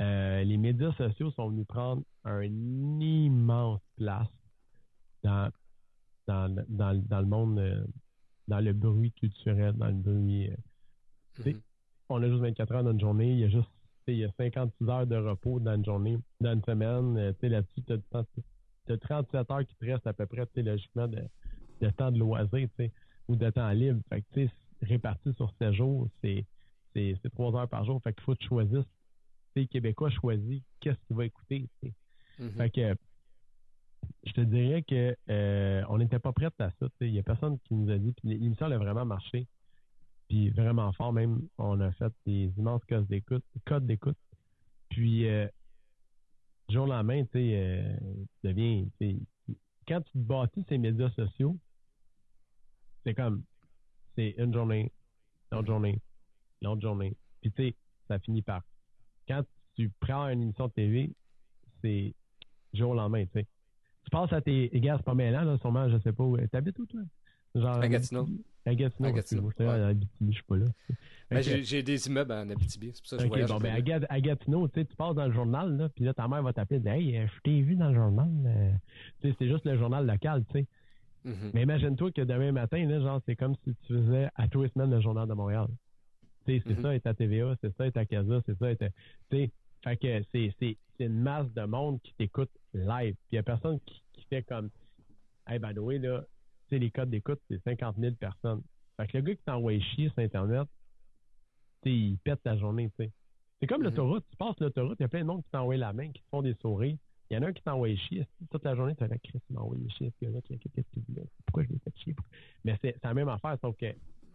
[SPEAKER 2] Euh, les médias sociaux sont venus prendre un immense place dans, dans, le monde, euh, dans le bruit culturel, dans le bruit. Euh, mm-hmm. On a juste 24 heures dans une journée, il y a juste il y a 56 heures de repos dans une journée, dans une semaine. Là-dessus, tu as, 37 heures qui te restent à peu près, logiquement, de, de temps de loisir, ou de temps libre. Fait que, tu sais, réparti sur 7 jours, c'est, 3 heures par jour. Fait qu'il faut que tu choisisses. Québécois choisit qu'est-ce qu'il va écouter. Mm-hmm. Fait que, je te dirais que euh, on n'était pas prêts à ça. Il n'y a personne qui nous a dit. Puis l'émission a vraiment marché. Puis vraiment fort, même, on a fait des immenses codes d'écoute. Codes d'écoute. Puis, euh, jour la main, tu sais, euh, deviens, quand tu bâtis ces médias sociaux, c'est comme, c'est une journée, l'autre journée, l'autre journée. Puis tu sais, ça finit par. Quand tu prends une émission de TV, c'est jour au lendemain, tu sais. Tu passes à tes. gars, c'est pas mêlant, là, sûrement, je sais pas où. T'habites où, toi?
[SPEAKER 1] Genre. À Gatineau.
[SPEAKER 2] À Gatineau. À Gatineau. Je ouais. je suis pas là.
[SPEAKER 1] Ben, j'ai des immeubles en Abitibi, c'est pour ça que je voyage.
[SPEAKER 2] Bon, ben, à, Gatineau, tu sais, tu passes dans le journal, là, puis là, ta mère va t'appeler, Hey, je t'ai vu dans le journal. Euh. tu sais, c'est juste le journal local, tu sais. Mm-hmm. Mais imagine-toi que demain matin, là, genre, c'est comme si tu faisais à tous les semaines le journal de Montréal. Tu sais, c'est mm-hmm. ça, est à TVA, c'est ça, est à Casa, c'est ça, est à. Tu sais, fait que c'est, c'est, une masse de monde qui t'écoute live. Puis il y a personne qui, qui fait comme, hey, by the way, là, tu sais, les codes d'écoute, c'est 50 000 personnes. Fait que le gars qui t'envoie chier sur Internet, tu sais, il pète la journée, tu sais. C'est comme
[SPEAKER 1] Mhm.
[SPEAKER 2] l'autoroute. Tu passes l'autoroute, il y a plein de monde qui t'envoie la main, qui te font des souris. Il y en a un qui t'envoie chier. Toute la journée, tu as la crise, il m'a envoyé chier. Ce gars-là, qu'est-ce qu'il là? Pourquoi je l'ai fait chier? Mais c'est la même affaire, sauf que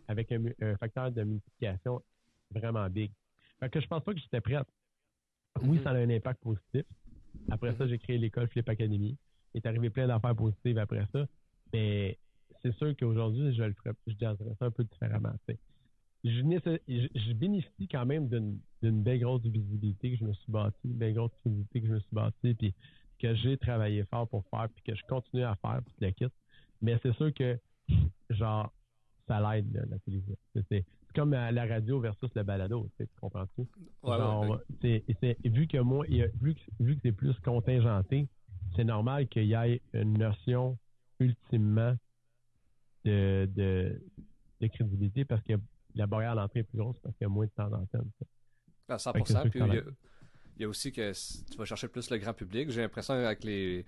[SPEAKER 2] avec un, un facteur de multiplication vraiment big. Fait que je pense pas que j'étais prête. Oui,
[SPEAKER 1] Mhm.
[SPEAKER 2] ça a un impact positif. Après ça,
[SPEAKER 1] Mhm.
[SPEAKER 2] j'ai créé l'école Flip Academy. Il est arrivé plein d'affaires positives après ça. Mais c'est sûr qu'aujourd'hui, je le ferais, je dirais ça un peu différemment. tu sais. Je, bénéficie quand même d'une belle grosse visibilité que je me suis bâtie, une belle grosse visibilité que je me suis bâtie, puis que j'ai travaillé fort pour faire, puis que je continue à faire, puis que le quitte. Mais c'est sûr que, genre, ça l'aide, la télévision. C'est comme euh, la radio versus le balado, tu sais, tu comprends-tu?
[SPEAKER 1] Ouais, ouais,
[SPEAKER 2] va- c'est- vu que moi, vu que, vu que c'est plus contingenté, c'est normal qu'il y ait une notion ultimement de, de, de crédibilité parce que la barrière à l'entrée est plus grosse parce qu'il y a moins de temps d'antenne.
[SPEAKER 1] À 100%.
[SPEAKER 2] Fait que c'est sûr
[SPEAKER 1] Puis il y, a, il y a aussi que tu vas chercher plus le grand public. J'ai l'impression avec les,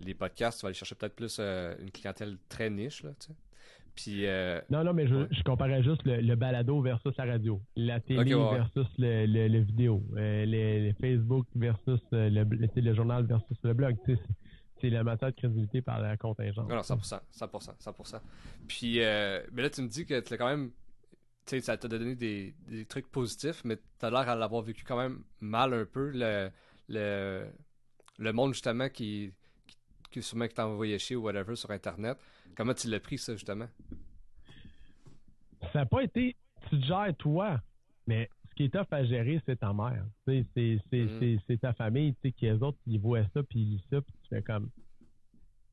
[SPEAKER 1] les podcasts, tu vas aller chercher peut-être plus euh, une clientèle très niche. Là, tu sais. Puis, euh,
[SPEAKER 2] Non, non, mais je,
[SPEAKER 1] Ouais.
[SPEAKER 2] je comparais juste le, le balado versus la radio, la télé
[SPEAKER 1] ouais,
[SPEAKER 2] versus le, le, le vidéo, euh, le, Facebook versus euh, le, journal versus le blog. C'est la matière de crédibilité par la contingence.
[SPEAKER 1] non, 100%. 100%. 100%. Puis, euh, mais là, tu me dis que tu l'as quand même. Tu sais, ça t'a donné des, des trucs positifs, mais tu as l'air à l'avoir vécu quand même mal un peu. Le, le, le monde, justement, qui, qui, qui sûrement qui t'a envoyé chier ou whatever sur Internet. Comment tu l'as pris, ça, justement?
[SPEAKER 2] ça n'a pas été tu te gères toi, mais ce qui est tough à gérer, c'est ta mère. Sais, C'est c'est- c'est- c'est ta famille, tu sais, qui eux autres, ils voient ça, puis ils lisent ça, puis tu fais comme.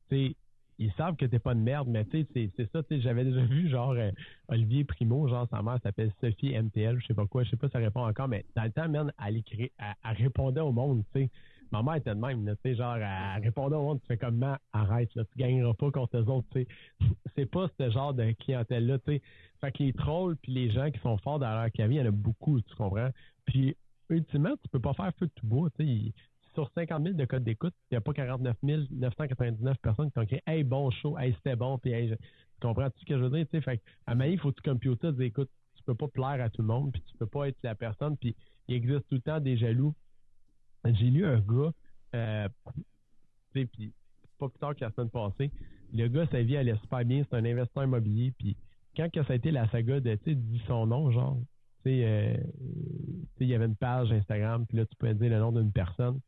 [SPEAKER 2] Tu sais, ils savent que t'es pas de merde, mais tu sais, c'est- ça, tu sais, j'avais déjà vu, genre, euh, Olivier Primo, genre, sa mère s'appelle Sophie MTL, je sais pas quoi, je sais pas si ça répond encore, mais dans le temps, man, elle, écrit, elle, elle répondait au monde, tu sais. Ma mère était de même, tu sais, genre, elle répondait au monde, tu fais comme, arrête, là, tu gagneras pas contre eux autres, tu sais. C'est pas ce genre de clientèle-là, tu sais. Fait que les trolls puis les gens qui sont forts dans leur cavie, il y en a beaucoup, tu comprends? Puis, ultimement, tu peux pas faire feu de tout bois, tu sais. Sur 50 000 de codes d'écoute, il n'y a pas 49 999 personnes qui ont écrit Hey, bon show, hey, c'était bon, puis hey, tu comprends tout ce que je veux dire, tu sais? Fait à Maï, il faut que tu computes écoute, tu peux pas plaire à tout le monde, puis tu peux pas être la personne, puis il existe tout le temps des jaloux. J'ai lu un gars, euh, tu sais, puis pas plus tard que la semaine passée, le gars, sa vie allait super bien, c'est un investisseur immobilier, puis quand que ça a été la saga de, tu sais, dis son nom, genre, tu sais, euh, il y avait une page Instagram, puis là, tu pouvais dire le nom d'une personne,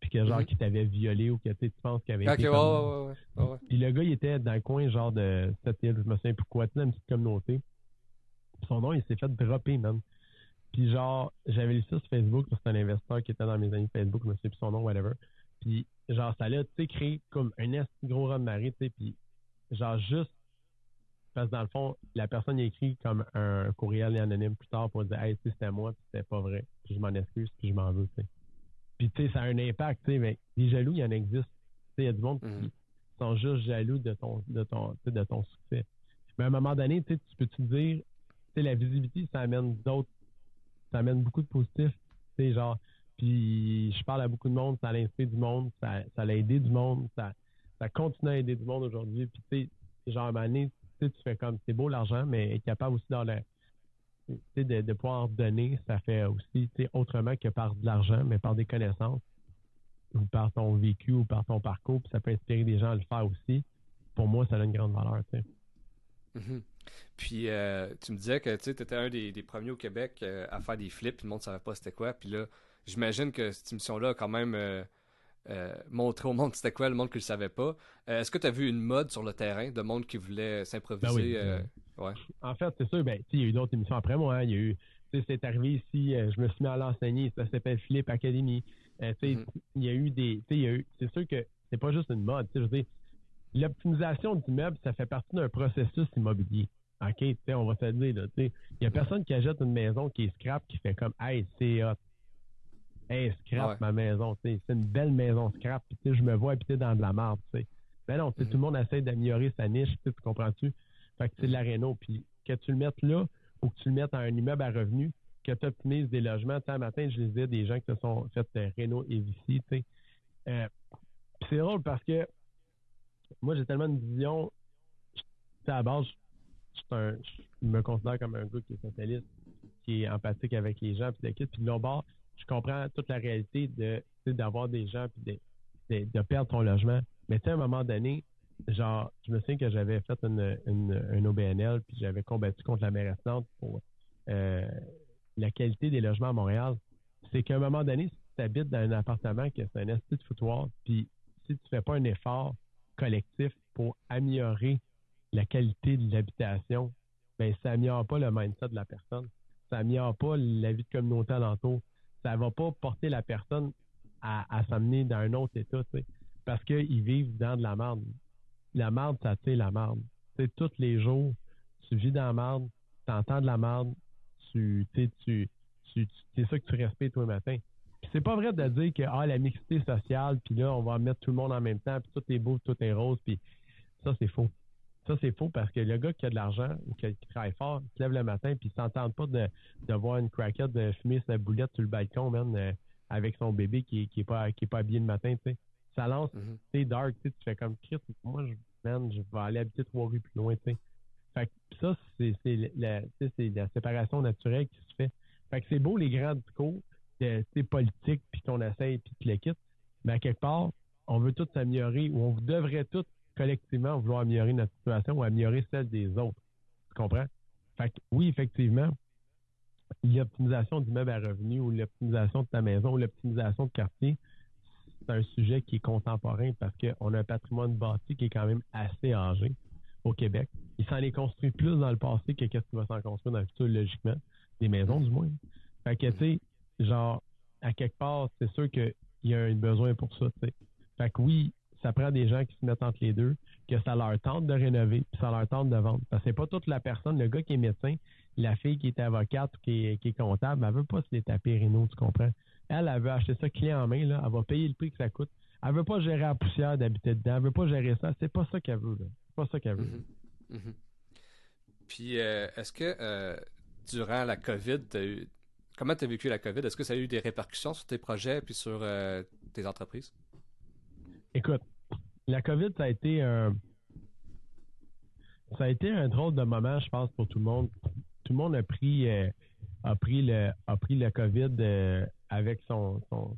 [SPEAKER 2] puis que genre,
[SPEAKER 1] Mhm.
[SPEAKER 2] qui t'avait violé ou que tu penses qu'il avait
[SPEAKER 1] Ok,
[SPEAKER 2] été
[SPEAKER 1] ouais,
[SPEAKER 2] comme-
[SPEAKER 1] ouais, ouais, ouais, ouais.
[SPEAKER 2] puis le gars, il était dans le coin, genre de cette île, je me souviens pourquoi, tu une petite communauté. Puis son nom, il s'est fait dropper, man. Puis genre, j'avais lu ça sur Facebook, c'est un investisseur qui était dans mes amis Facebook, je me souviens plus son nom, whatever. Puis genre, ça l'a, tu sais, créé comme un gros run de marée, tu sais, puis genre juste, parce que dans le fond, la personne a écrit comme un courriel anonyme plus tard pour dire, hey, tu sais, c'était moi, puis c'était pas vrai, puis je m'en excuse, puis je m'en veux, tu sais. Puis tu sais, ça a un impact, tu sais, mais les jaloux, il y en existe. Tu sais, il y a du monde qui,
[SPEAKER 1] Mhm.
[SPEAKER 2] sont juste jaloux de ton de ton de ton succès. Mais à un moment donné, tu sais, tu peux te dire, tu sais, la visibilité, ça amène d'autres, ça amène beaucoup de positifs. Genre, puis je parle à beaucoup de monde, ça a inspiré du monde, ça, ça a aidé du monde, ça, ça continue à aider du monde aujourd'hui. Puis tu sais, genre à un tu fais comme, c'est beau l'argent, mais être capable aussi dans le, de, de pouvoir donner, ça fait aussi, autrement que par de l'argent, mais par des connaissances ou par ton vécu ou par ton parcours, puis ça peut inspirer des gens à le faire aussi. Pour moi, ça a une grande valeur, tu
[SPEAKER 1] Mhm. Puis euh, tu me disais que tu étais un des, des premiers au Québec euh, à faire des flips, puis le monde ne savait pas c'était quoi. Puis là, j'imagine que cette émission-là a quand même euh, euh, montré au monde c'était quoi, le monde qui le savait pas. Est-ce que tu as vu une mode sur le terrain de monde qui voulait s'improviser?
[SPEAKER 2] Ben oui,
[SPEAKER 1] ouais?
[SPEAKER 2] En fait, c'est sûr, ben, il y a eu d'autres émissions après moi. hein. Il y a eu, c'est arrivé ici, je me suis mis à l'enseigner, ça s'appelle Philippe Academy.
[SPEAKER 1] Mhm.
[SPEAKER 2] il y a eu des, tu sais, il y a eu, c'est sûr que c'est pas juste une mode. Tu sais, je veux dire, l'optimisation du meuble, ça fait partie d'un processus immobilier. OK, tu sais, on va se le dire, là, tu sais, il y a personne qui achète une maison qui est scrap qui fait comme, hey, c'est hot. Hey, scrap
[SPEAKER 1] Ouais.
[SPEAKER 2] ma maison, c'est une belle maison scrap, puis tu sais, je me vois habiter dans de la merde, tu sais. Mais non, tu sais,
[SPEAKER 1] Mhm.
[SPEAKER 2] tout le monde essaie d'améliorer sa niche, tu comprends-tu? Fait que c'est de la réno, puis que tu le mettes là ou que tu le mettes à un immeuble à revenus, que tu optimises des logements. Tu sais, matin, je lisais des gens qui se sont fait euh, réno et Vici, tu sais. Euh, c'est drôle parce que moi, j'ai tellement une vision, à la base, un- je me considère comme un gars qui est socialiste, qui est empathique avec les gens, puis kit. Puis de l'autre bord, je comprends toute la réalité de d'avoir des gens puis de, perdre ton logement. Mais tu sais, à un moment donné, genre, je me souviens que j'avais fait une, OBNL puis j'avais combattu contre la mairesse Nantes pour euh, la qualité des logements à Montréal. C'est qu'à un moment donné, si tu habites dans un appartement qui est un esti de foutoir, puis si tu fais pas un effort collectif pour améliorer la qualité de l'habitation, ben ça améliore pas le mindset de la personne. Ça améliore pas la vie de communauté alentour. Ça va pas porter la personne à, s'amener dans un autre état, parce qu'ils vivent dans de la merde. La merde, ça tue la merde. Tous les jours, tu vis dans la merde, tu entends de la merde, tu, tu c'est ça que tu respectes tous les matins. C'est pas vrai de dire que ah, la mixité sociale, puis là, on va mettre tout le monde en même temps, puis tout est beau, tout est rose, puis ça, c'est faux. Ça, c'est faux parce que le gars qui a de l'argent qui, travaille fort, qui lève le matin, puis il s'entend pas de, de voir une craquette de fumer sa boulette sur le balcon, man, euh, avec son bébé qui, qui est pas qui est pas habillé le matin, tu sais. Ça lance, c'est mm-hmm. dark, tu sais, tu fais comme Chris, moi, je, man, je vais aller habiter trois rues plus loin, tu sais. Fait que ça, c'est la, la séparation naturelle qui se fait. Fait que c'est beau les grands discours, c'est politique, puis qu'on essaye, puis tu les quittes. Mais à quelque part, on veut tous s'améliorer, ou on devrait tous collectivement vouloir améliorer notre situation ou améliorer celle des autres. Tu comprends? Fait que oui, effectivement, l'optimisation d'immeuble à revenu ou l'optimisation de ta maison ou l'optimisation de quartier, c'est un sujet qui est contemporain parce qu'on a un patrimoine bâti qui est quand même assez âgé au Québec. Il s'en est construit plus dans le passé que qu'est-ce qui va s'en construire dans le futur, logiquement. Des maisons, du moins. Fait que, tu sais, genre, à quelque part, c'est sûr qu'il y a un besoin pour ça, tu sais. Fait que oui, ça prend des gens qui se mettent entre les deux, que ça leur tente de rénover, puis ça leur tente de vendre. Parce que c'est pas toute la personne, le gars qui est médecin, la fille qui est avocate ou qui est, comptable, elle veut pas se les taper Renault, tu comprends? Elle, elle veut acheter ça clé en main, là, elle va payer le prix que ça coûte. Elle veut pas gérer la poussière d'habiter dedans, elle veut pas gérer ça, c'est pas ça qu'elle veut, C'est pas ça qu'elle veut.
[SPEAKER 1] Mm-hmm. Mm-hmm. Puis, euh, est-ce que euh, durant la COVID, eu... comment tu as vécu la COVID? Est-ce que ça a eu des répercussions sur tes projets puis sur euh, tes entreprises?
[SPEAKER 2] Écoute, la COVID, ça a été un. Ça a été un drôle de moment, je pense, pour tout le monde. Tout le monde a pris, euh, a pris le, a pris COVID euh, avec son, son,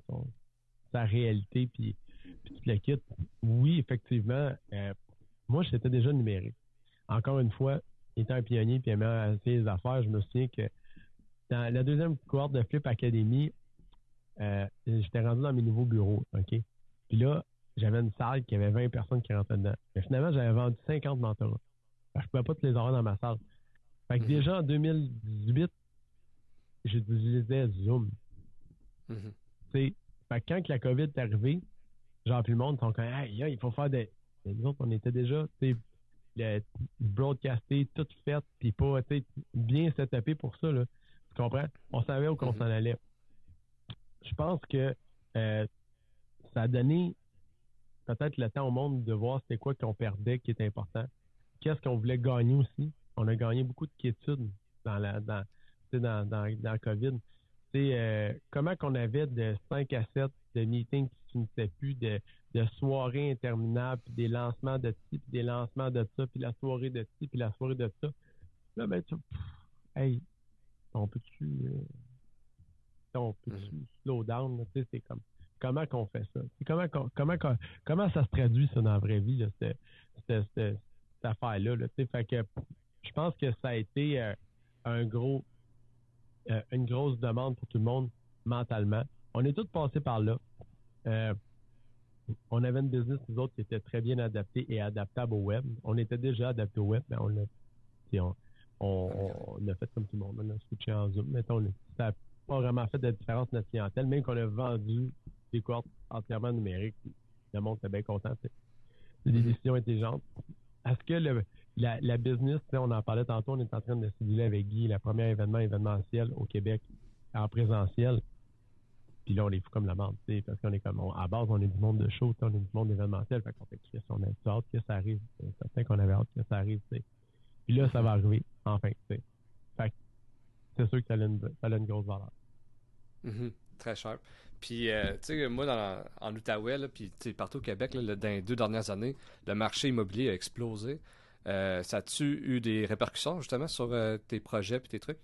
[SPEAKER 2] sa réalité puis, puis tout le kit. Oui, effectivement, euh, moi, j'étais déjà numérique. Encore une fois, étant un pionnier puis aimant les affaires, je me souviens que dans la deuxième cohorte de Flip Academy, j'étais rendu dans mes nouveaux bureaux, OK? Puis là, j'avais une salle qui avait 20 personnes qui rentraient dedans. Mais finalement, j'avais vendu 50 mentorats. Je ne pouvais pas tous les avoir dans ma salle. Fait que mhm. déjà en 2018, j'utilisais Zoom. Mm Fait que quand la COVID est arrivée, genre, puis le monde sont comme, hey, il faut faire des. Nous autres, on était déjà, sais, broadcasté, tout fait, puis pas, bien setupé pour ça, là. Tu comprends? On savait où qu'on mhm. s'en allait. Je pense que euh, ça a donné peut-être le temps au monde de voir c'était quoi qu'on perdait qui est important. Qu'est-ce qu'on voulait gagner aussi? On a gagné beaucoup de quiétude dans la dans, dans, dans, dans COVID. Euh, comment qu'on avait de 5 à 7 de meetings qui finissaient plus, de, de soirées interminables, puis des lancements de ci, puis des lancements de ça, puis la soirée de ci, puis la soirée de ça? Là, ben, tu hey, on peut-tu, euh, on peut-tu mm-hmm. slow down, tu sais, c'est comme, comment qu'on fait ça? Comment, comment, comment ça se traduit, ça, dans la vraie vie, cette, cette, affaire-là? fait que je pense que ça a été euh, un gros euh, une grosse demande pour tout le monde mentalement. On est tous passés par là. Euh, on avait une business, nous autres, qui était très bien adaptée et adaptable au web. On était déjà adapté au web, mais on a, on, a fait comme tout le monde. On a switché en Zoom. Mettons, ça n'a pas vraiment fait de différence notre clientèle, même qu'on a vendu des cohortes entièrement numériques. Le monde était bien content. C'est des mhm. décisions intelligentes. Est-ce que le, la, la business, on en parlait tantôt, on est en train de se avec Guy, le premier événement événementiel au Québec en présentiel. Puis là, on est fou comme la merde, parce qu'on est comme, à base, on est du monde de show, on est du monde événementiel, fait qu'on fait on a hâte que ça arrive. C'est certain qu'on avait hâte que ça arrive. Puis là, ça va arriver, enfin, tu sais. Fait c'est sûr que ça a une, ça a une grosse valeur.
[SPEAKER 1] Mm-hmm. Très cher. Puis, euh, tu sais, moi, dans, en Outaouais, puis partout au Québec, là, dans les deux dernières années, le marché immobilier a explosé. Euh, ça a-tu eu des répercussions, justement, sur euh, tes projets et tes trucs?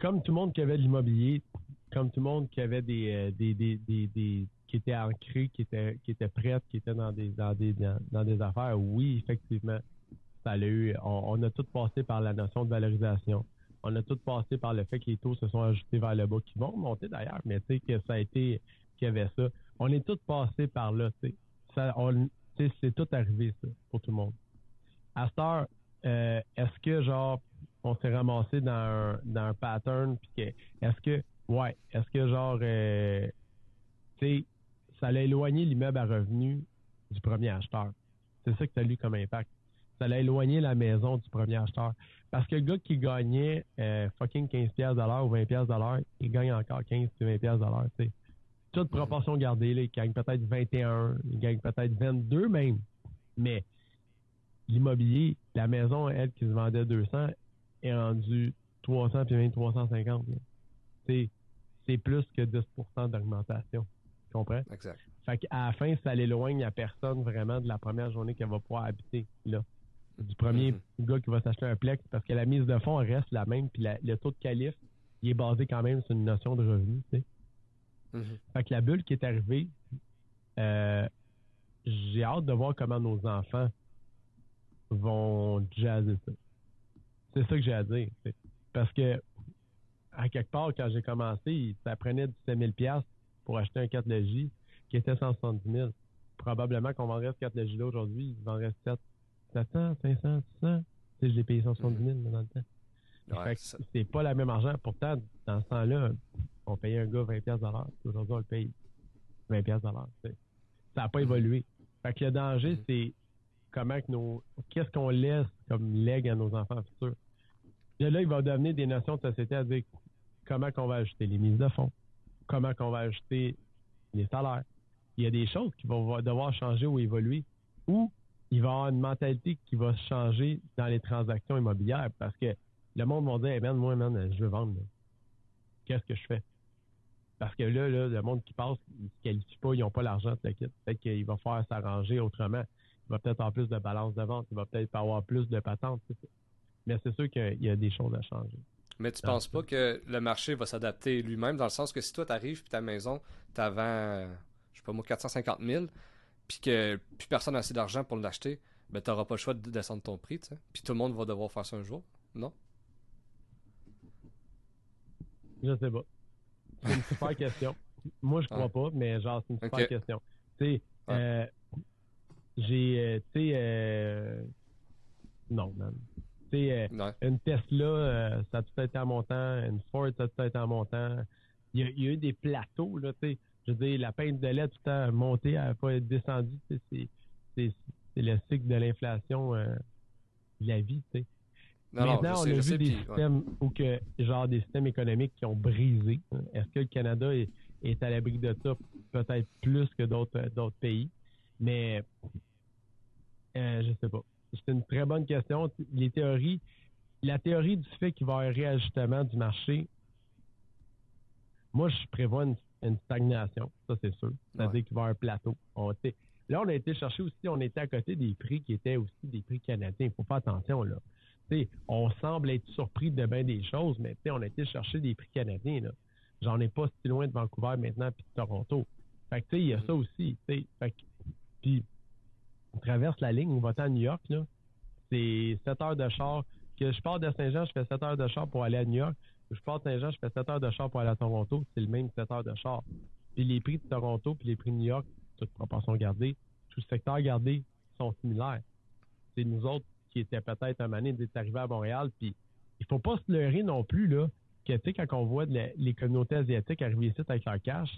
[SPEAKER 2] Comme tout le monde qui avait de l'immobilier, comme tout le monde qui avait des, des, des, des, qui étaient ancrés, qui étaient, qui étaient prêtes, qui étaient dans des, dans des, dans, des affaires, oui, effectivement, ça a eu, on, a tout passé par la notion de valorisation. On a tout passé par le fait que les taux se sont ajoutés vers le bas, qui vont monter d'ailleurs, mais tu sais que ça a été, qu'il y avait ça. On est tous passés par là, tu sais. Ça, c'est tout arrivé, ça, pour tout le monde. À euh, est-ce que, genre, on s'est ramassé dans un, dans un pattern, puis que, est-ce que, ouais, est-ce que, genre, euh, tu sais, ça allait éloigner l'immeuble à revenu du premier acheteur? C'est ça que tu as lu comme impact. Ça allait éloigner la maison du premier acheteur. Parce que le gars qui gagnait euh, fucking 15$ ou 20$, il gagne encore 15 ou 20$. Tu sais. Toute proportion gardée, là, il gagne peut-être 21, il gagne peut-être 22 même. Mais l'immobilier, la maison, elle, qui se vendait 200, est rendue 300 puis même 350. C'est, c'est plus que 10% d'augmentation. Tu comprends?
[SPEAKER 1] Exact.
[SPEAKER 2] Fait qu'à la fin, ça l'éloigne à personne vraiment de la première journée qu'elle va pouvoir habiter là. Du premier mm-hmm. gars qui va s'acheter un plex parce que la mise de fonds reste la même, puis le taux de qualif, il est basé quand même sur une notion de revenu. Tu sais. Mm-hmm. Fait que la bulle qui est arrivée, euh, j'ai hâte de voir comment nos enfants vont jazzer ça. C'est ça que j'ai à dire. Parce que, à quelque part, quand j'ai commencé, ça prenait 17 000 pour acheter un 4 logis qui était 170 000. Probablement qu'on vendrait ce 4 logis-là aujourd'hui, il vendrait 7, 700, 500, 600. je l'ai payé 170 000 dans le temps. c'est pas la même argent. Pourtant, dans ce temps-là, on payait un gars 20 pièces Aujourd'hui, on le paye 20 pièces Ça n'a pas mm-hmm. évolué. Fait que le danger, mm-hmm. c'est comment que nos, qu'est-ce qu'on laisse comme legs à nos enfants futurs. Et là, il va devenir des notions de société à dire comment qu'on va ajouter les mises de fonds, comment qu'on va ajouter les salaires. Il y a des choses qui vont devoir changer ou évoluer, ou il va y avoir une mentalité qui va changer dans les transactions immobilières parce que le monde va dire, hey man, moi, je veux vendre. Qu'est-ce que je fais? Parce que là, le monde qui passe, ils ne se qualifient pas, ils n'ont pas l'argent de la quitte. Peut-être qu'il va falloir s'arranger autrement. Il va peut-être avoir plus de balance de vente, il va peut-être avoir plus de patentes. Mais c'est sûr qu'il y a des choses à changer.
[SPEAKER 1] Mais tu penses pas que le marché va s'adapter lui-même dans le sens que si toi t'arrives puis ta maison t'avant, je sais pas moi, 450 000 puis que plus personne n'a assez d'argent pour l'acheter, ben t'auras pas le choix de descendre ton prix, tu sais. Puis tout le monde va devoir faire ça un jour, non?
[SPEAKER 2] Je sais pas. C'est une super question. Moi, je crois pas, mais genre, c'est une super question. Tu sais, euh, j'ai, euh, tu sais, euh, non, man. Euh, une Tesla, euh, ça a tout été en montant. Une Ford, ça a tout été en montant. Il y, a, eu des plateaux, là, tu sais. Je veux dire, la peinte de lait tout le temps monté, elle n'a pas être descendue. C'est, le cycle de l'inflation euh, de la vie. Maintenant, on a vu des systèmes ou que, genre, des systèmes économiques qui ont brisé. Est-ce que le Canada est, à l'abri de ça? Peut-être plus que d'autres, d'autres pays. Mais, je sais pas. C'est une très bonne question. Les théories, la théorie du fait qu'il va y avoir un réajustement du marché, moi, je prévois une, stagnation, ça c'est sûr. C'est-à-dire qu'il va y avoir un plateau. là, on a été chercher aussi, on était à côté des prix qui étaient aussi des prix canadiens. Il faut faire attention, là. on semble être surpris de bien des choses, mais on a été chercher des prix canadiens. J'en ai pas si loin de Vancouver maintenant puis de Toronto. Fait que, il y a ça aussi. Fait puis, on traverse la ligne, on va à New York, là, c'est 7 heures de char. Que je pars de Saint-Jean, je fais 7 heures de char pour aller à New York. Je pars de Saint-Jean, je fais 7 heures de char pour aller à Toronto. C'est le même 7 heures de char. Puis les prix de Toronto puis les prix de New York, toute proportion gardée, tout secteur gardé, sont similaires. C'est nous autres qui étaient peut-être un moment d'être arrivés à Montréal. Puis il faut pas se leurrer non plus, là, que tu sais, quand on voit les communautés asiatiques arriver ici avec leur cash,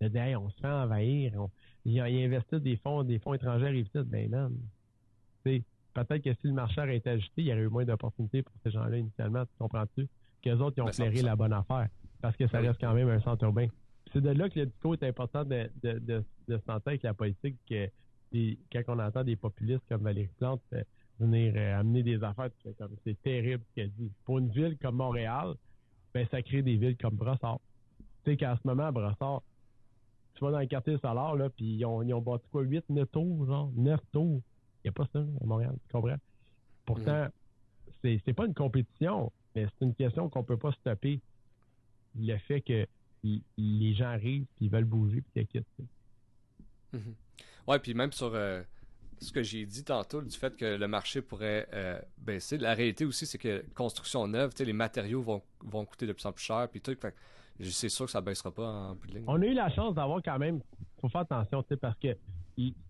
[SPEAKER 2] on on se fait envahir. ils, investissent des fonds, des fonds étrangers ici. Ben non. Peut-être que si le marché avait été ajusté, il y aurait eu moins d'opportunités pour ces gens-là initialement, tu comprends-tu? Qu'eux autres, ils ont flairé la bonne affaire. Parce que ça reste quand même un centre urbain. C'est de là que le discours est important de, de, de, de se avec la politique. Que, quand on entend des populistes comme Valérie Plante euh, venir euh, amener des affaires, c'est terrible ce qu'elle dit. Pour une ville comme Montréal, ben, ça crée des villes comme Brossard. Tu sais qu'à ce moment, à Brossard, tu vas dans le quartier Solar, là, puis ils ont, ils ont bâti quoi, 8, 9 tours, genre, 9 tours? Il n'y a pas ça à Montréal, tu comprends? Pourtant, mm. c'est, c'est pas une compétition, mais c'est une question qu'on peut pas stopper. Le fait que les gens arrivent, puis ils veulent bouger, puis ils quittent.
[SPEAKER 1] Mhm. Ouais, puis même sur euh, ce que j'ai dit tantôt, du fait que le marché pourrait euh, baisser, la réalité aussi, c'est que construction neuve, les matériaux vont, vont coûter de plus en plus cher, puis tout. c'est sûr que ça baissera pas en bout de ligne.
[SPEAKER 2] On a eu la chance d'avoir quand même, faut faire attention, parce que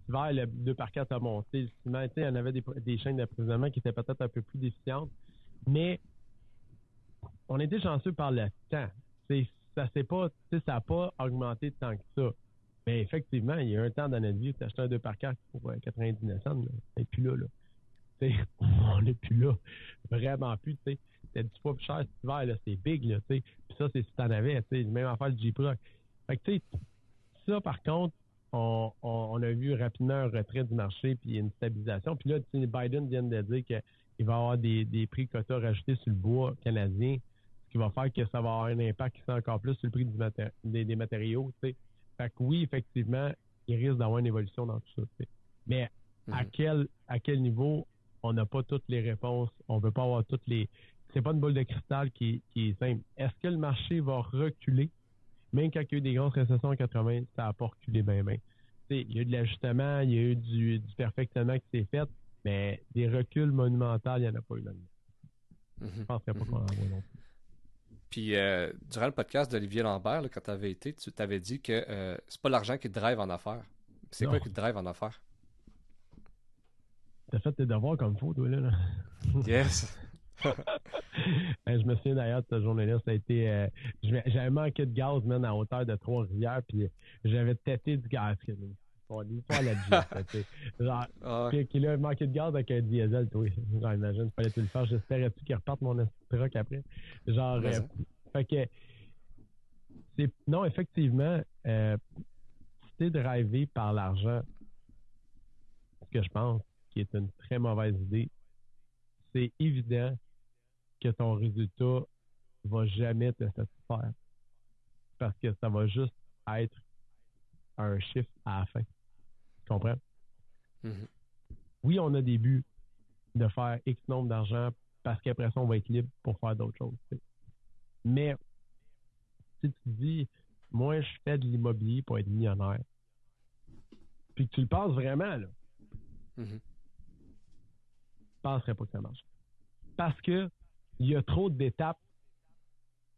[SPEAKER 2] vers le 2 par 4 a monté, le ciment, il y en avait des, des chaînes d'approvisionnement qui étaient peut-être un peu plus déficientes, mais on était chanceux par le temps. ça s'est pas, ça n'a pas augmenté tant que ça. Mais effectivement, il y a un temps dans notre vie, tu acheté un 2 par 4 pour 99 euh, cents, et puis là, là. on n'est plus là. Vraiment plus, tu sais. C'était 10 fois plus cher cet hiver, là. C'est big, là, tu sais. Puis ça, c'est si t'en avais, tu sais. Même affaire le Jeep Rock. Fait que, tu sais, ça, par contre, on, a vu rapidement un retrait du marché puis une stabilisation. Puis là, Biden vient de dire qu'il va y avoir des, des prix quotas rajoutés sur le bois canadien, qui va faire que ça va avoir un impact qui encore plus sur le prix des, des matériaux. Fait que oui, effectivement, il risque d'avoir une évolution dans tout ça. Mais à mhm. quel à quel niveau, on n'a pas toutes les réponses. On ne veut pas avoir toutes les. C'est pas une boule de cristal qui, est simple. Est-ce que le marché va reculer? Même quand il y a eu des grosses récessions en 80, ça n'a pas reculé bien, bien. Il y a eu de l'ajustement, il y a eu du, du perfectionnement qui s'est fait, mais des reculs monumentaux, il n'y en a pas eu là-dedans. Mhm. Je ne penserais pas mhm. qu'on en a non plus.
[SPEAKER 1] Puis, euh, durant le podcast d'Olivier Lambert, quand tu avais été, tu t'avais dit que euh, c'est pas l'argent qui te drive en affaires. C'est quoi qui te drive en affaires?
[SPEAKER 2] T'as fait tes devoirs comme faut, toi, là.
[SPEAKER 1] yes!
[SPEAKER 2] je me souviens d'ailleurs de cette journée-là, ça a été. Euh, j'avais manqué de gaz, même à hauteur de Trois-Rivières, puis j'avais têté du gaz. On dit pas la Genre, ah qu'il a manqué de gaz avec un diesel, toi. Genre, imagine, fallait tout le faire. J'espérais-tu qu'il reparte mon truck après. Genre, euh, fait que, c'est, non, effectivement, euh, t'es drivé par l'argent, ce que je pense qui est une très mauvaise idée, c'est évident que ton résultat va jamais te satisfaire. Parce que ça va juste être un chiffre à la fin. Tu comprends? Mm-hmm. Oui, on a des buts de faire X nombre d'argent parce qu'après ça, on va être libre pour faire d'autres choses. Mais si tu dis, moi, je fais de l'immobilier pour être millionnaire, puis que tu le penses vraiment, là, je ne penserais pas que ça marche. Parce que il y a trop d'étapes,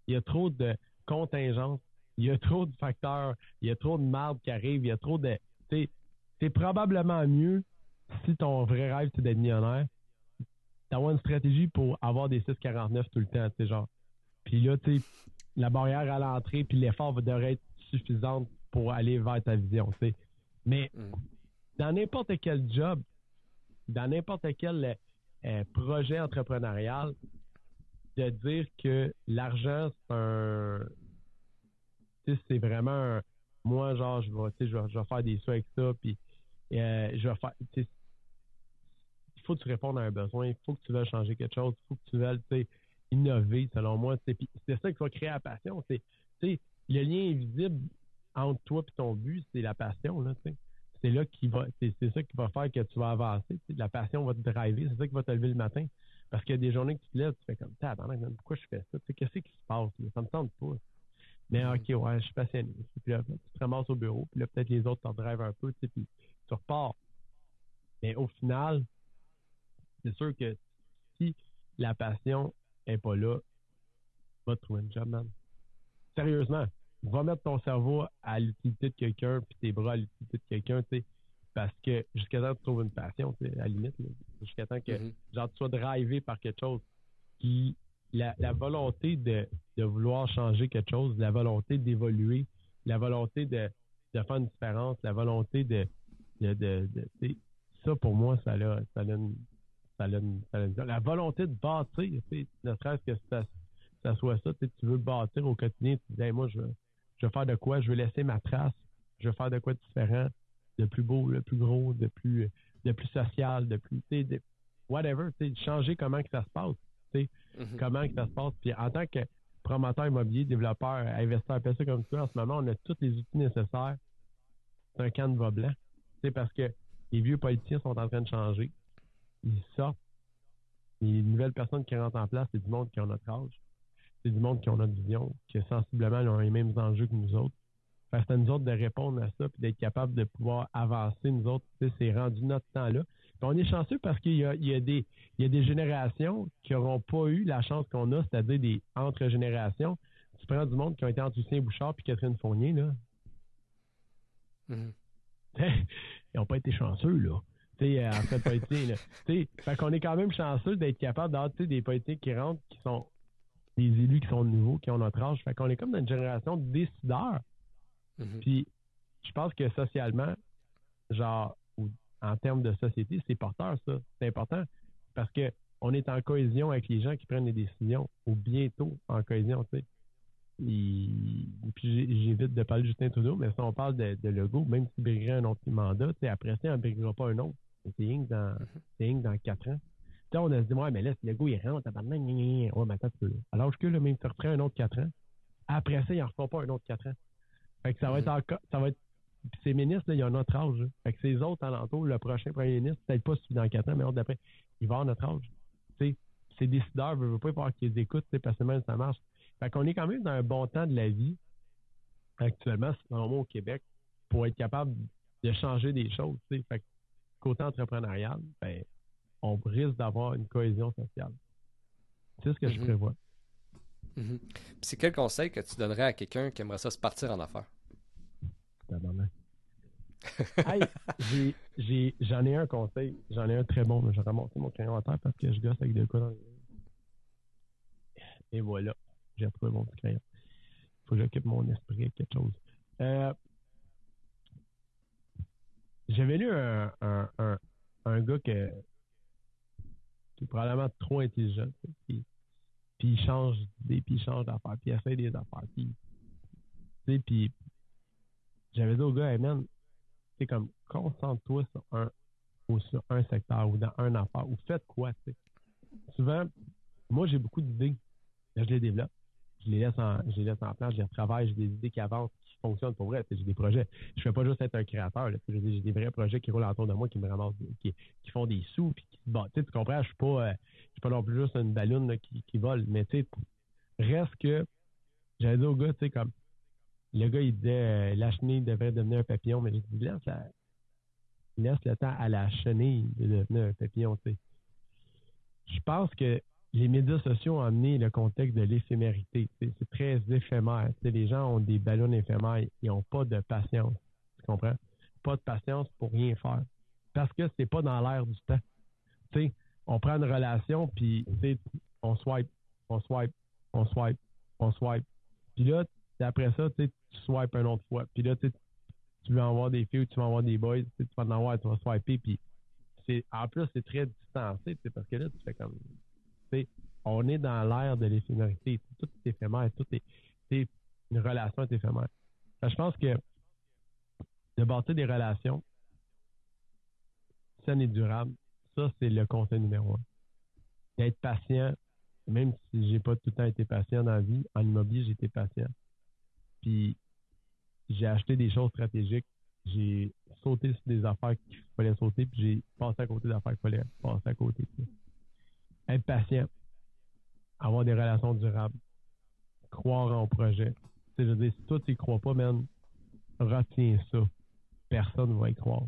[SPEAKER 2] il y a trop de contingences, il y a trop de facteurs, il y a trop de marde qui arrive, il y a trop de c'est probablement mieux si ton vrai rêve c'est d'être millionnaire, d'avoir une stratégie pour avoir des 6,49 tout le temps, tu genre. Puis là, tu la barrière à l'entrée puis l'effort devrait être suffisant pour aller vers ta vision, tu sais. Mais mm. dans n'importe quel job, dans n'importe quel euh, projet entrepreneurial, de dire que l'argent, c'est un. c'est vraiment un, Moi, genre, je vais, je vais, je vais faire des sous avec ça, puis euh, je vais faire. Il faut que tu répondes à un besoin, il faut que tu veuilles changer quelque chose, il faut que tu veuilles innover, selon moi. C'est ça qui va créer la passion. C'est le lien invisible entre toi et ton but, c'est la passion. Là, c'est là qui va, c'est ça qui va faire que tu vas avancer. La passion va te driver, c'est ça qui va te lever le matin. Parce qu'il y a des journées que tu te lèves, tu fais comme, pourquoi je fais ça? Qu'est-ce qui se passe? Ça me tente pas. Mais mm-hmm. OK, ouais, je suis passionné. Puis là, tu te ramasses au bureau, puis là, peut-être les autres t'en drivent un peu, puis tu repars. Mais au final, c'est sûr que si la passion n'est pas là, va te trouver une job, man. Sérieusement, va mettre ton cerveau à l'utilité de quelqu'un puis tes bras à l'utilité de quelqu'un, tu sais. Parce que jusqu'à temps que tu trouves une passion, à la limite, jusqu'à temps que mm-hmm. genre, tu sois drivé par quelque chose qui la, volonté de, vouloir changer quelque chose, la volonté d'évoluer, la volonté de, de, faire une différence, la volonté de, de, ça, pour moi, ça a, ça ça la volonté de bâtir, ne serait-ce que ça, ça soit ça, tu veux bâtir au quotidien, tu dis, moi, je, je veux faire de quoi, je veux laisser ma trace, je veux faire de quoi de différent, de plus beau, de plus gros, de plus, de plus social, de plus, de, whatever, changer comment que ça se passe, mm-hmm. comment que ça se passe. Puis en tant que promoteur immobilier, développeur, investisseur, appelle ça comme ça, en ce moment, on a tous les outils nécessaires. C'est un canevas blanc. C'est parce que les vieux politiciens sont en train de changer. Ils sortent. Les nouvelles personnes qui rentrent en place, c'est du monde qui ont notre âge. c'est du monde qui ont notre vision, qui sensiblement ont les mêmes enjeux que nous autres. C'est à nous autres de répondre à ça, puis d'être capable de pouvoir avancer, nous autres. C'est rendu notre temps-là. on est chanceux parce qu'il y a, des, il y a des générations qui n'auront pas eu la chance qu'on a, c'est-à-dire des entre-générations. Tu prends du monde qui ont été entre Bouchard puis Catherine Fournier, là. Mm-hmm. Ils n'ont pas été chanceux, là. T'sais, en fait, politique, là. fait qu'on est quand même chanceux d'être capable d'avoir des politiques qui rentrent, qui sont des élus qui sont nouveaux, qui ont notre âge. Fait qu'on est comme dans une génération de décideurs. Mm-hmm. Puis, je pense que socialement, genre, en termes de société, c'est porteur, ça. C'est important parce que on est en cohésion avec les gens qui prennent les décisions, ou bientôt en cohésion, tu sais. Puis j'évite de parler de Justin Trudeau, mais si on parle de, de Legault, même s'il briguerait un autre mandat, après ça, il n'en briguera pas un autre. C'est rien dans, mm-hmm. dans quatre ans. Là, on a dit, ouais, mais là, si le goût, il rentre, tabarnak, ouais, mais attends, tu peux. Alors que là, même, tu reprends un autre 4 ans. Après ça, il n'en refera pas un autre 4 ans. Fait que ça va être mm-hmm. encore, ça va être, puis ces ministres, là, ils ont notre âge. Fait que ces autres alentours, le prochain premier ministre, peut-être pas celui dans 4 ans, mais l'autre d'après, il va avoir notre âge. Tu sais, ces décideurs ne veulent pas voir qu'ils écoutent, parce que même ça marche. Fait qu'on est quand même dans un bon temps de la vie, actuellement, au Québec, pour être capable de changer des choses, tu sais. Fait que, côté entrepreneurial, ben, on risque d'avoir une cohésion sociale. C'est ce que je mhm. prévois.
[SPEAKER 1] Mhm. C'est quel conseil que tu donnerais à quelqu'un qui aimerait ça se partir en affaires?
[SPEAKER 2] hey, j'en ai, un conseil. J'en ai un très bon. J'ai remonté mon crayon à terre parce que je gosse avec des quoi dans les... Et voilà. J'ai retrouvé mon petit crayon. Il faut que j'occupe mon esprit avec quelque chose. Euh, j'avais lu un, un, un, gars que qui est probablement trop intelligent. Puis, puis il change d'idée, puis il change d'affaires, puis il essaie des affaires. Puis, puis j'avais dit au gars, hey man, c'est comme concentre-toi sur un ou sur un secteur ou dans un affaire ou faites quoi, tu sais. Souvent, moi j'ai beaucoup d'idées, je les développe je les laisse en, je les laisse en je les retravaille, j'ai des idées qui avancent, qui fonctionnent pour vrai. J'ai des projets. Je fais pas juste être un créateur. J'ai des vrais projets qui roulent autour de moi, qui me ramassent, qui, qui font des sous, puis qui bon, tu comprends, je suis pas, euh, je suis pas non plus juste une ballonne qui, qui vole. Mais tu sais, reste que j'avais dit au gars, tu sais, comme le gars il disait euh, la chenille devrait devenir un papillon, mais j'ai dit laisse laisse le temps à la chenille de devenir un papillon, tu sais. Je pense que les médias sociaux ont amené le contexte de l'éphémérité. C'est très éphémère. les gens ont des ballons éphémères. Ils n'ont pas de patience. Tu comprends? Pas de patience pour rien faire. Parce que c'est pas dans l'air du temps. on prend une relation, puis on swipe, on swipe, on swipe, on swipe. Puis là, après ça, tu swipes une autre fois. Puis là, tu vas avoir des filles ou tu vas avoir des boys, tu vas en avoir, tu vas swiper. Puis en plus, c'est très distancé, parce que là, tu fais comme on est dans l'ère de l'éphémérité. Tout est éphémère, tout est, une relation est éphémère. je pense que de bâtir des relations saines et durables, ça, c'est le conseil numéro un. D'être patient, même si j'ai pas tout le temps été patient dans la vie, en immobilier, j'ai été patient. Puis, j'ai acheté des choses stratégiques. J'ai sauté sur des affaires qu'il fallait sauter, puis j'ai passé à côté d'affaires qu'il fallait passer à côté être patient, avoir des relations durables, croire en projet. je veux dire, si toi, tu n'y crois pas, man, retiens ça. Personne ne va y croire.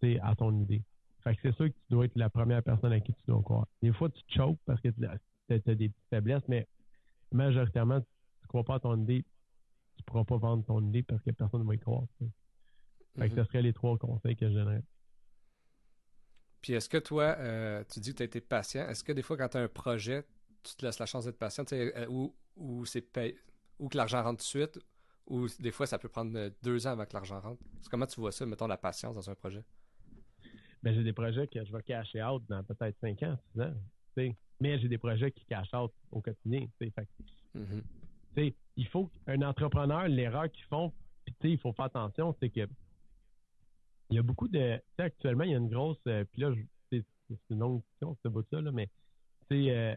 [SPEAKER 2] C'est à ton idée. Fait que c'est sûr que tu dois être la première personne à qui tu dois croire. Des fois, tu choques parce que tu as, des petites faiblesses, mais majoritairement, tu ne crois pas à ton idée, tu ne pourras pas vendre ton idée parce que personne ne va y croire. Fait que ce serait les trois conseils que je donnerais.
[SPEAKER 1] Puis est-ce que toi, euh, tu dis que tu as été patient, est-ce que des fois quand tu as un projet, tu te laisses la chance d'être patient, euh, ou, ou, ou que l'argent rentre tout de suite, ou des fois ça peut prendre euh, deux ans avant que l'argent rentre? Comment tu vois ça, mettons, la patience dans un projet?
[SPEAKER 2] Ben, j'ai des projets que je vais cacher out dans peut-être cinq ans, six ans. Mais j'ai des projets qui cachent out au quotidien. Fait, mm-hmm. Il faut qu'un entrepreneur, l'erreur qu'ils font, il faut faire attention, c'est que il y a beaucoup de. actuellement, il y a une grosse. Euh, puis là, c'est une longue question, ce bout-là, là, mais c'est. Euh,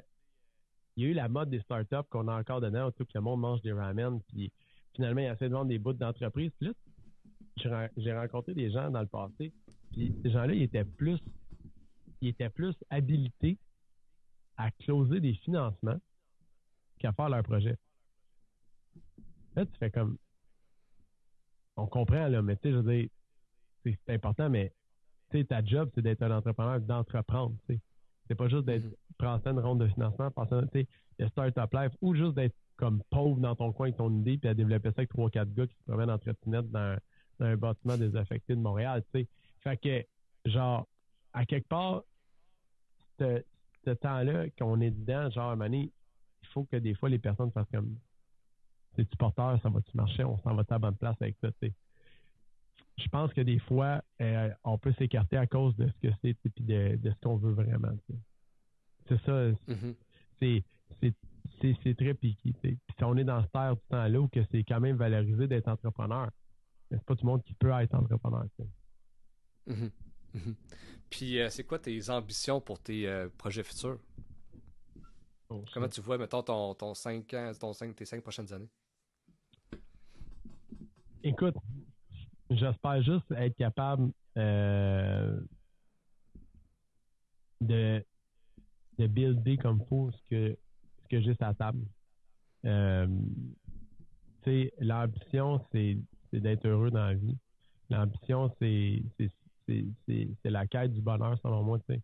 [SPEAKER 2] il y a eu la mode des startups qu'on a encore dedans, tout que le monde mange des ramen, puis finalement, il essaie de vendre des bouts d'entreprise. Puis là, j'ai rencontré des gens dans le passé, puis ces gens-là, ils étaient plus. Ils étaient plus habilités à closer des financements qu'à faire leur projet. Là, tu fais comme. On comprend, là, mais tu sais, je veux dire, c'est important, mais tu sais, ta job, c'est d'être un entrepreneur, d'entreprendre, tu sais. C'est pas juste d'être, mm prendre une ronde de financement, passer, tu sais, de start-up life, ou juste d'être comme pauvre dans ton coin avec ton idée, puis à développer ça avec trois, quatre gars qui se promènent en trottinette dans, dans un bâtiment désaffecté de Montréal, tu sais. Fait que, genre, à quelque part, ce, ce temps-là, qu'on est dedans, genre, à il faut que des fois, les personnes fassent comme c'est-tu porteur, ça va-tu marcher, on s'en va à la bonne place avec ça, Je pense que des fois, euh, on peut s'écarter à cause de ce que c'est et de, de, ce qu'on veut vraiment. C'est ça. Mm-hmm. C'est très piqué. Puis si on est dans cette ère du temps-là où que c'est quand même valorisé d'être entrepreneur, c'est pas tout le monde qui peut être entrepreneur.
[SPEAKER 1] Mm-hmm. Puis euh, c'est quoi tes ambitions pour tes euh, projets futurs? Oh, Comment tu vois, mettons, ton, ton 5 ans, ton 5, tes 5 prochaines années?
[SPEAKER 2] Écoute, j'espère juste être capable euh, de, de builder comme faut ce que, ce que j'ai sur la table. Euh, l'ambition, c'est, d'être heureux dans la vie. L'ambition, c'est, la quête du bonheur, selon moi. Puis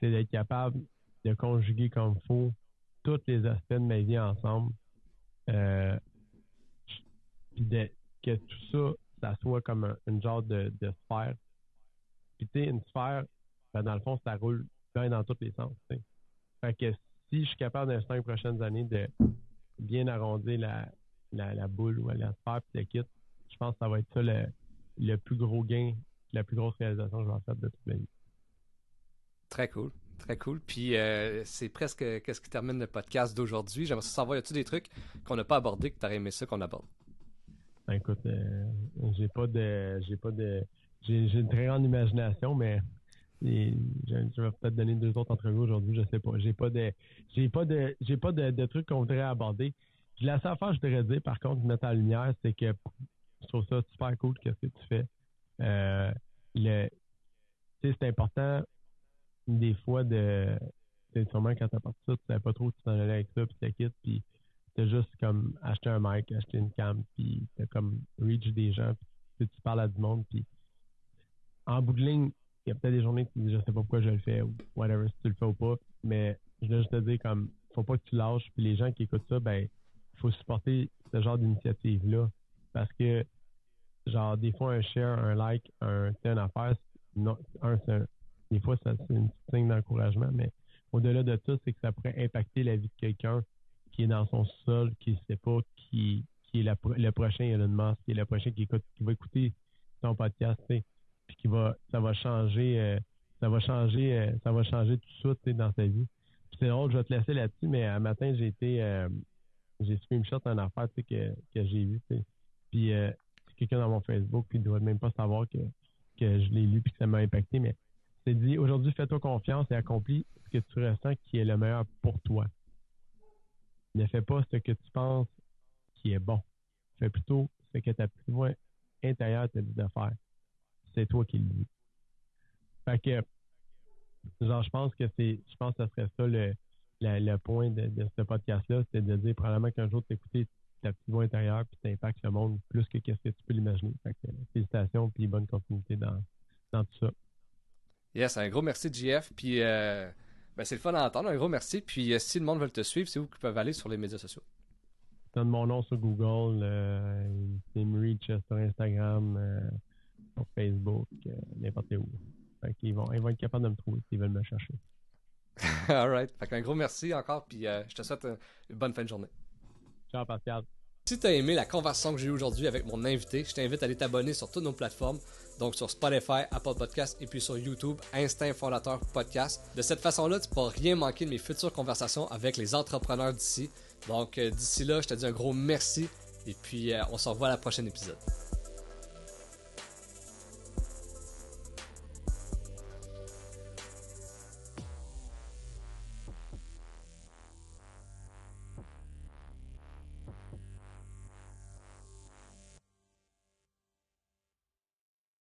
[SPEAKER 2] c'est d'être capable de conjuguer comme faut tous les aspects de ma vie ensemble. Euh, puis de, que tout ça, ça soit comme une genre de, sphère. Puis tu sais, une sphère, ben, dans le fond, ça roule bien dans tous les sens. Fait que si je suis capable dans les cinq prochaines années de bien arrondir la, boule ou la sphère puis le kit, je pense que ça va être ça le, plus gros gain, la plus grosse réalisation que je vais faire de toute ma vie.
[SPEAKER 1] Très cool. Très cool. Puis euh, c'est presque qu'est-ce qui termine le podcast d'aujourd'hui? J'aimerais savoir, y a-t-il des trucs qu'on n'a pas abordés que tu aurais aimé ça qu'on aborde?
[SPEAKER 2] Ben, écoute, euh, j'ai pas de. J'ai pas de. J'ai une très grande imagination, mais je, vais peut-être donner deux autres entrevues aujourd'hui, je sais pas. J'ai pas de. J'ai pas de. J'ai pas de, trucs qu'on voudrait aborder. La seule affaire que je voudrais dire, par contre, mettre en lumière, c'est que je trouve ça super cool ce que tu fais. Euh, le, c'est important des fois de. Sûrement quand t'as parti ça, tu savais pas trop que tu t'en allais avec ça, puis tu puis c'est juste comme acheter un mic, acheter une cam, puis t'as comme reach des gens, puis tu parles à du monde, puis en bout de ligne, il y a peut-être des journées qui disent je sais pas pourquoi je le fais ou whatever si tu le fais ou pas, mais je veux juste te dire comme faut pas que tu lâches, puis les gens qui écoutent ça, ben faut supporter ce genre d'initiative-là parce que genre des fois un share, un like, un une affaire, non, un, c'est des fois c'est une signe d'encouragement, mais au-delà de ça, c'est que ça pourrait impacter la vie de quelqu'un qui est dans son sol, qui ne sait pas qui, qui est le prochain Elon Musk, qui est le prochain qui, va écouter ton podcast, puis qui va, ça va changer, euh, ça va changer, euh, ça va changer tout ça dans sa vie. c'est drôle, je vais te laisser là-dessus, mais un matin, j'ai été, euh, j'ai screenshot une affaire que, que j'ai vu, puis c'est quelqu'un dans mon Facebook, qui ne doit même pas savoir que, que je l'ai lu puis que ça m'a impacté, mais c'est dit, aujourd'hui, fais-toi confiance et accomplis ce que tu ressens qui est le meilleur pour toi. Ne fais pas ce que tu penses qui est bon. Fais plutôt ce que ta petite voix intérieure te dit de faire. C'est toi qui le dis. Fait que, genre, je pense que c'est, je pense que ce serait ça le, le, point de, ce podcast-là, c'est de dire probablement qu'un jour t'écouter ta petite voix intérieure puis t'impactes le monde plus que qu'est-ce que tu peux l'imaginer. Fait que, félicitations puis bonne continuité dans, dans tout ça.
[SPEAKER 1] Yes, un gros merci JF. Puis euh, ben, c'est le fun d'entendre. Un gros merci. Puis euh, si le monde veut te suivre, c'est où qu'ils peuvent aller sur les médias sociaux?
[SPEAKER 2] Donne mon nom sur Google, euh, Tim Reach sur Instagram, euh, sur Facebook, euh, n'importe où. Fait qu'ils vont, ils vont être capables de me trouver s'ils veulent me chercher.
[SPEAKER 1] Alright. Fait un gros merci encore, puis je te souhaite une bonne fin de journée.
[SPEAKER 2] Ciao Pascal.
[SPEAKER 1] Si tu as aimé la conversation que j'ai eue aujourd'hui avec mon invité, je t'invite à aller t'abonner sur toutes nos plateformes, donc sur Spotify, Apple Podcast et puis sur YouTube, Instinct Fondateur Podcast. De cette façon-là, tu ne pourras rien manquer de mes futures conversations avec les entrepreneurs d'ici. Donc euh, d'ici là, je te dis un gros merci et puis euh, on se revoit à la prochaine épisode.